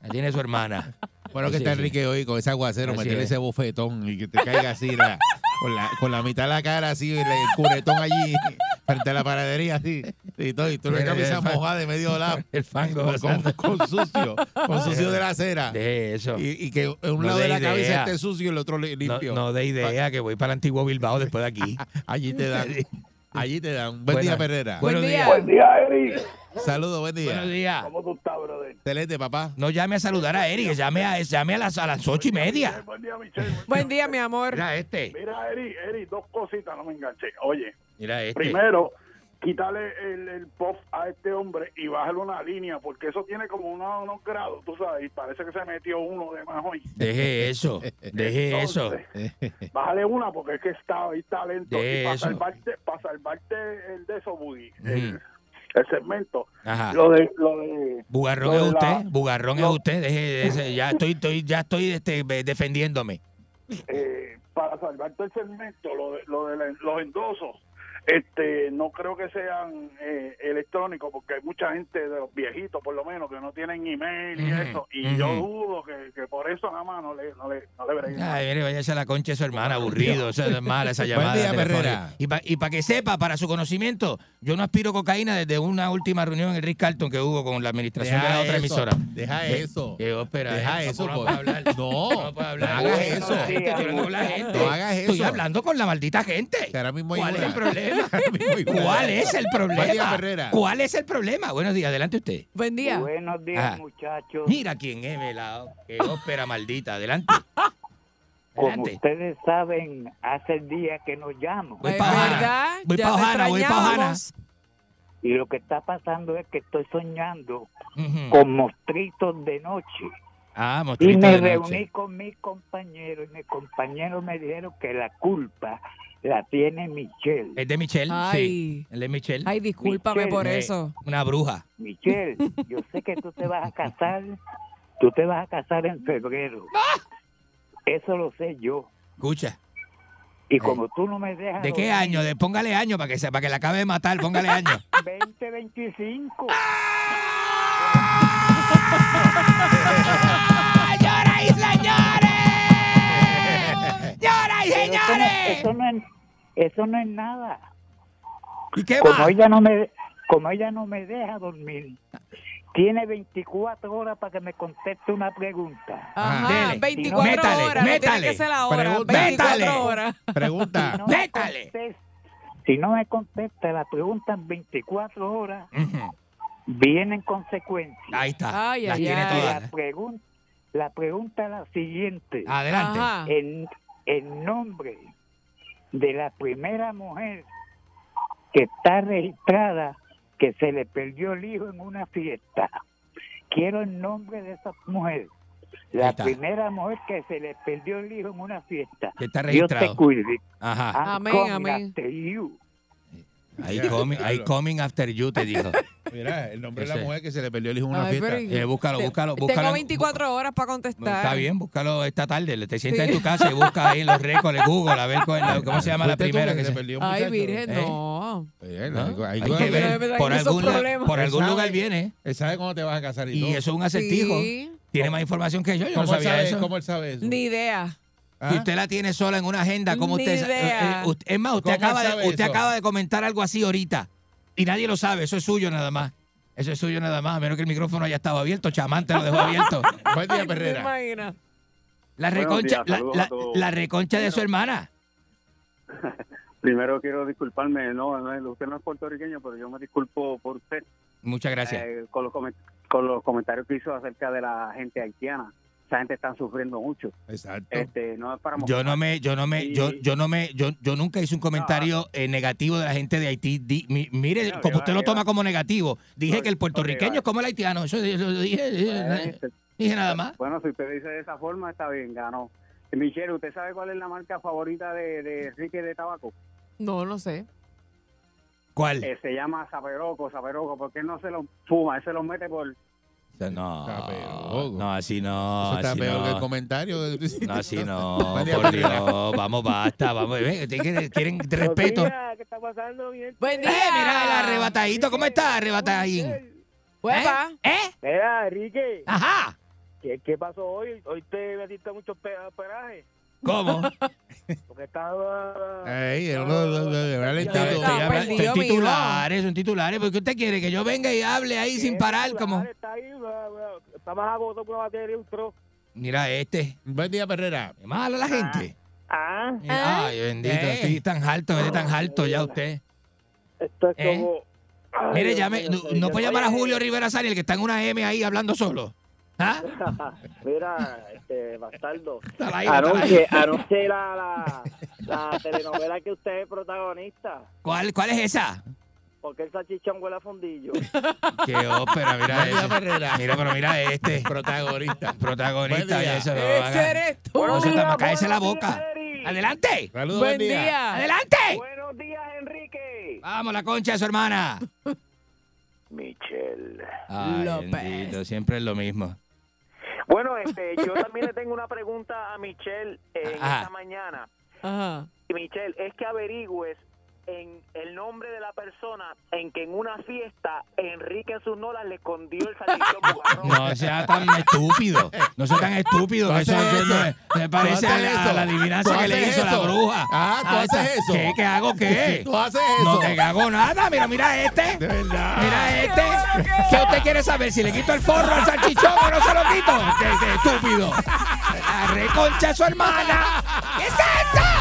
La tiene su hermana.
Bueno, que
Sí,
está
sí.
Enrique hoy con ese aguacero,
Así
meterle
es.
ese bofetón y que te caiga así, la- con, la, con la mitad de la cara así, el, el curetón allí, frente a la paradería, así, y todo, y tú
el fan-
mojada de medio lado,
El fango.
con, con- con sucio, con sucio de la acera.
De eso.
Y, y que en un
No
lado
de
de la
idea.
cabeza esté sucio y el otro
No,
limpio.
no de idea que voy para el antiguo Bilbao después de aquí.
Allí te dan. Allí te dan. Buen día, Perrera.
Buenos días.
Buen día, Eric.
Saludos, buen día.
Buenos días.
¿Cómo tú estás, brother?
Excelente, papá.
No llame a saludar a Eric, llame a, llame a, las, a las ocho y media.
Buen día, Michelle.
Buen día, mi amor.
Mira este.
Mira, Eric, Eric, dos cositas, no me enganché. Oye,
Mira este.
primero, quítale el, el pop a este hombre y bájale una línea, porque eso tiene como unos, unos grados, tú sabes, y parece que se metió uno de más hoy.
Deje eso. Deje eso.
Bájale una, porque es que está ahí talento.
De
y para
eso.
salvarte, para salvarte el de eso,
Ujú.
el, el segmento,
Ajá.
lo de... Lo de
Bugarrón
lo
es
la-
usted, bugarrón es usted. Deje ese- ya estoy, estoy, ya estoy este, defendiéndome.
eh, para salvarte el segmento, lo de, lo de la- los endosos,
este no creo que sean eh, electrónicos porque hay mucha gente de los viejitos por lo menos que no tienen email y eso y yo dudo que, que por eso nada más no le no le, no le.
Ay, mire, váyase a la concha de su hermana, aburrido. Eso es mala esa
Buen
llamada.
día,
telefónica.
Perrera.
Y para y pa que sepa, para su conocimiento, yo no aspiro cocaína desde una última reunión en el Rick Carlton que hubo con la administración de la otra
eso,
emisora.
Deja
Eh,
eso.
Qué ópera.
Deja
eh,
eso.
no puedo hablar.
No,
No puedo hablar.
no hagas eso.
Estoy hablando con la gente.
No hagas eso.
Estoy hablando con la maldita gente.
Que ahora mismo hay
¿Cuál es el problema? ¿Cuál es el
día,
problema? ¿Cuál es el problema? Buenos días, adelante usted.
Buen día.
Buenos días,
Ah.
muchachos.
Mira quién es, velado. Qué ópera maldita. Adelante.
Como
Adelante.
ustedes saben, hace días que nos llamo.
Voy
Es
pa' Ojana. Voy
ya
pa'
te
Ojana, voy.
Y lo que está pasando es que estoy soñando
Ujú.
con mostritos de noche.
Ah,
Y
mostrito
me
de
reuní
noche.
con mis compañeros y mis compañeros me dijeron que la culpa la tiene Michelle.
¿Es de Michelle?
Ay.
Sí. El de Michelle.
Ay, discúlpame por
Eh,
eso.
Una bruja.
Michelle, yo sé que tú te vas a casar, tú te vas a casar en febrero. Eso lo sé yo.
Escucha.
Y como tú no me dejas...
Eh. ¿De qué año? De, póngale año para que, se, para que la acabe de matar. Póngale año.
2025.
¡Señoras
eso no- no, es, eso no es nada.
¿Y qué
como
más?
ella no me como ella no me deja dormir tiene 24 horas para que me conteste una pregunta
Ajá,
dele.
24
Métale,
horas. No
métale.
tiene que ser la hora.
Pregunta.
24
Métale.
horas.
Pregunta.
si no, me
Métale.
contesta, si no me contesta la pregunta en 24 horas
Ujú.
vienen consecuencias
Ahí está.
Ay,
Las
ay,
tiene
ay.
Y la
todas.
pregunta la pregunta es la siguiente
Adelante.
Ajá.
en en nombre de la primera mujer que está registrada que se le perdió el hijo en una fiesta. Quiero el nombre de esa mujer. La primera mujer que se le perdió el hijo en una fiesta.
Que está
Dios te
registrado.
cuide.
Ajá.
Amén, amén.
Ahí coming, ahí coming after you, te dijo.
Mira, el nombre de
Ese.
la mujer que se le perdió el hijo en una
Ay,
fiesta.
pero-
Eh, búscalo,
Te-
búscalo, búscalo.
Tengo
en-
24 horas para contestar.
Está bien, búscalo esta tarde. Te sientas
Sí.
en tu casa y busca ahí en los récords de Google a ver cuál- cómo se llama la
¿Fuiste tú
primera
que se
se...
perdió un
Ay, virgen,
¿Eh?
no.
Eh,
¿no?
hay- hay
Hay que ver. Por
hay problemas.
por algún
sabe-
lugar viene.
Él sabe cómo te vas a casar y,
Y
todo.
eso es un acertijo.
Sí.
Tiene más información que yo. Yo no
¿Cómo, él
sabía
sabe,
eso.
¿Cómo él sabe eso?
Ni idea.
¿Ah?
Si usted la tiene sola en una agenda, ¿cómo
Ni
usted eh, eh, usted- Es más, usted,
¿Cómo
acaba de, usted acaba de comentar algo así ahorita. Y nadie lo sabe. Eso es suyo nada más. Eso es suyo nada más. A menos que el micrófono haya estado abierto. Chamán te lo dejó abierto.
Buen día,
¿Te
Perrera.
imaginas?
La
Buenos
reconcha,
días,
la, reconcha de su hermana.
Primero quiero disculparme, no, no, usted no es puertorriqueño, pero yo me disculpo por usted
Muchas gracias.
eh, con, los con los comentarios que hizo acerca de la gente haitiana. Esa gente está sufriendo mucho.
Exacto.
Este, no es para
Yo no me, yo no me, yo, yo no me, yo, yo nunca hice un comentario eh, negativo de la gente de Haití. Di- mi- mire,
No,
como usted
va,
lo toma
va.
como negativo, dije
No,
que el puertorriqueño es como el haitiano. Eso, eso lo dije, dije,
Eh,
dije nada más.
Bueno, si usted dice de esa forma, está bien, ganó. Michelle, ¿usted sabe cuál es la marca favorita de, de Enrique de tabaco?
No, no sé.
¿Cuál?
Eh, se llama Saberoco, Saberoco, porque él no se lo fuma, él se lo mete por...
No, no, así no,
Eso está
así
peor que el comentario.
No, así no, por. Dios, vamos, basta, vamos, quieren, quieren respeto. Eh,
¿Qué está pasando? Bien.
Buen día.
mira el arrebatadito, ¿cómo está, arrebatadín?
Huepa.
¿Eh?
Mira, Enrique,
Ajá.
¿qué, ¿qué pasó hoy? Hoy te metiste muchos pe- perajes.
¿Cómo?
Porque estaba...
Ey, el
son titulares, son titulares. porque usted quiere? Que yo venga y hable ahí sin parar, como.
Está ahí, más agotado que una batería un tro.
Mira este.
Buen día, Perrera.
Qué malo la gente.
Ah,
Mira, Ay, bendito,
Eh.
estoy tan alto, estoy tan alto ya usted.
esto es
¿Eh?
como... Ay,
Mire, llame, no, no puede llamar a Julio Rivera Sani, el que está en una M ahí hablando solo. ¿Ah?
Mira, este, bastardo. Anuncie la, la, la telenovela que usted es protagonista.
¿Cuál, ¿Cuál es esa?
Porque el salchichón huele a fondillo.
Qué ópera, mira
Buen día. Perrera.
Mira, pero mira este.
Protagonista.
Protagonista
Buen
y
día.
eso no
Ese eres tú.
No se te
días,
cállese la
buenos
boca. ¡Adelante!
Saludos,
Buen día.
¡Adelante!
Buenos días, Enrique.
Vamos, la concha de su hermana.
Michelle.
Ay,
López.
bendito, siempre es lo mismo.
Bueno, este, yo también le tengo una pregunta a Michelle en esta mañana.
Ajá.
Michelle, es que averigües en el nombre de la persona en que en una fiesta Enrique Zunola le escondió el salchichón.
No sea tan estúpido. No sea tan estúpido.
¿Tú
que Eso,
haces
eso
eso?
me
¿Tú
parece
haces
a la,
eso?
a la adivinanza
¿Tú
que le hizo la
eso?
bruja.
Ah, ¿tú
Ah,
haces eso?
¿Qué? ¿Qué hago qué?
¿Tú haces
No
eso?
te hago nada. Mira, mira este.
De verdad.
Mira este. ¿Qué usted quiere saber? ¿Si le quito el forro al salchichón o no se lo quito? ¡Qué, qué estúpido! ¡Arre concha su hermana! ¿Qué es eso?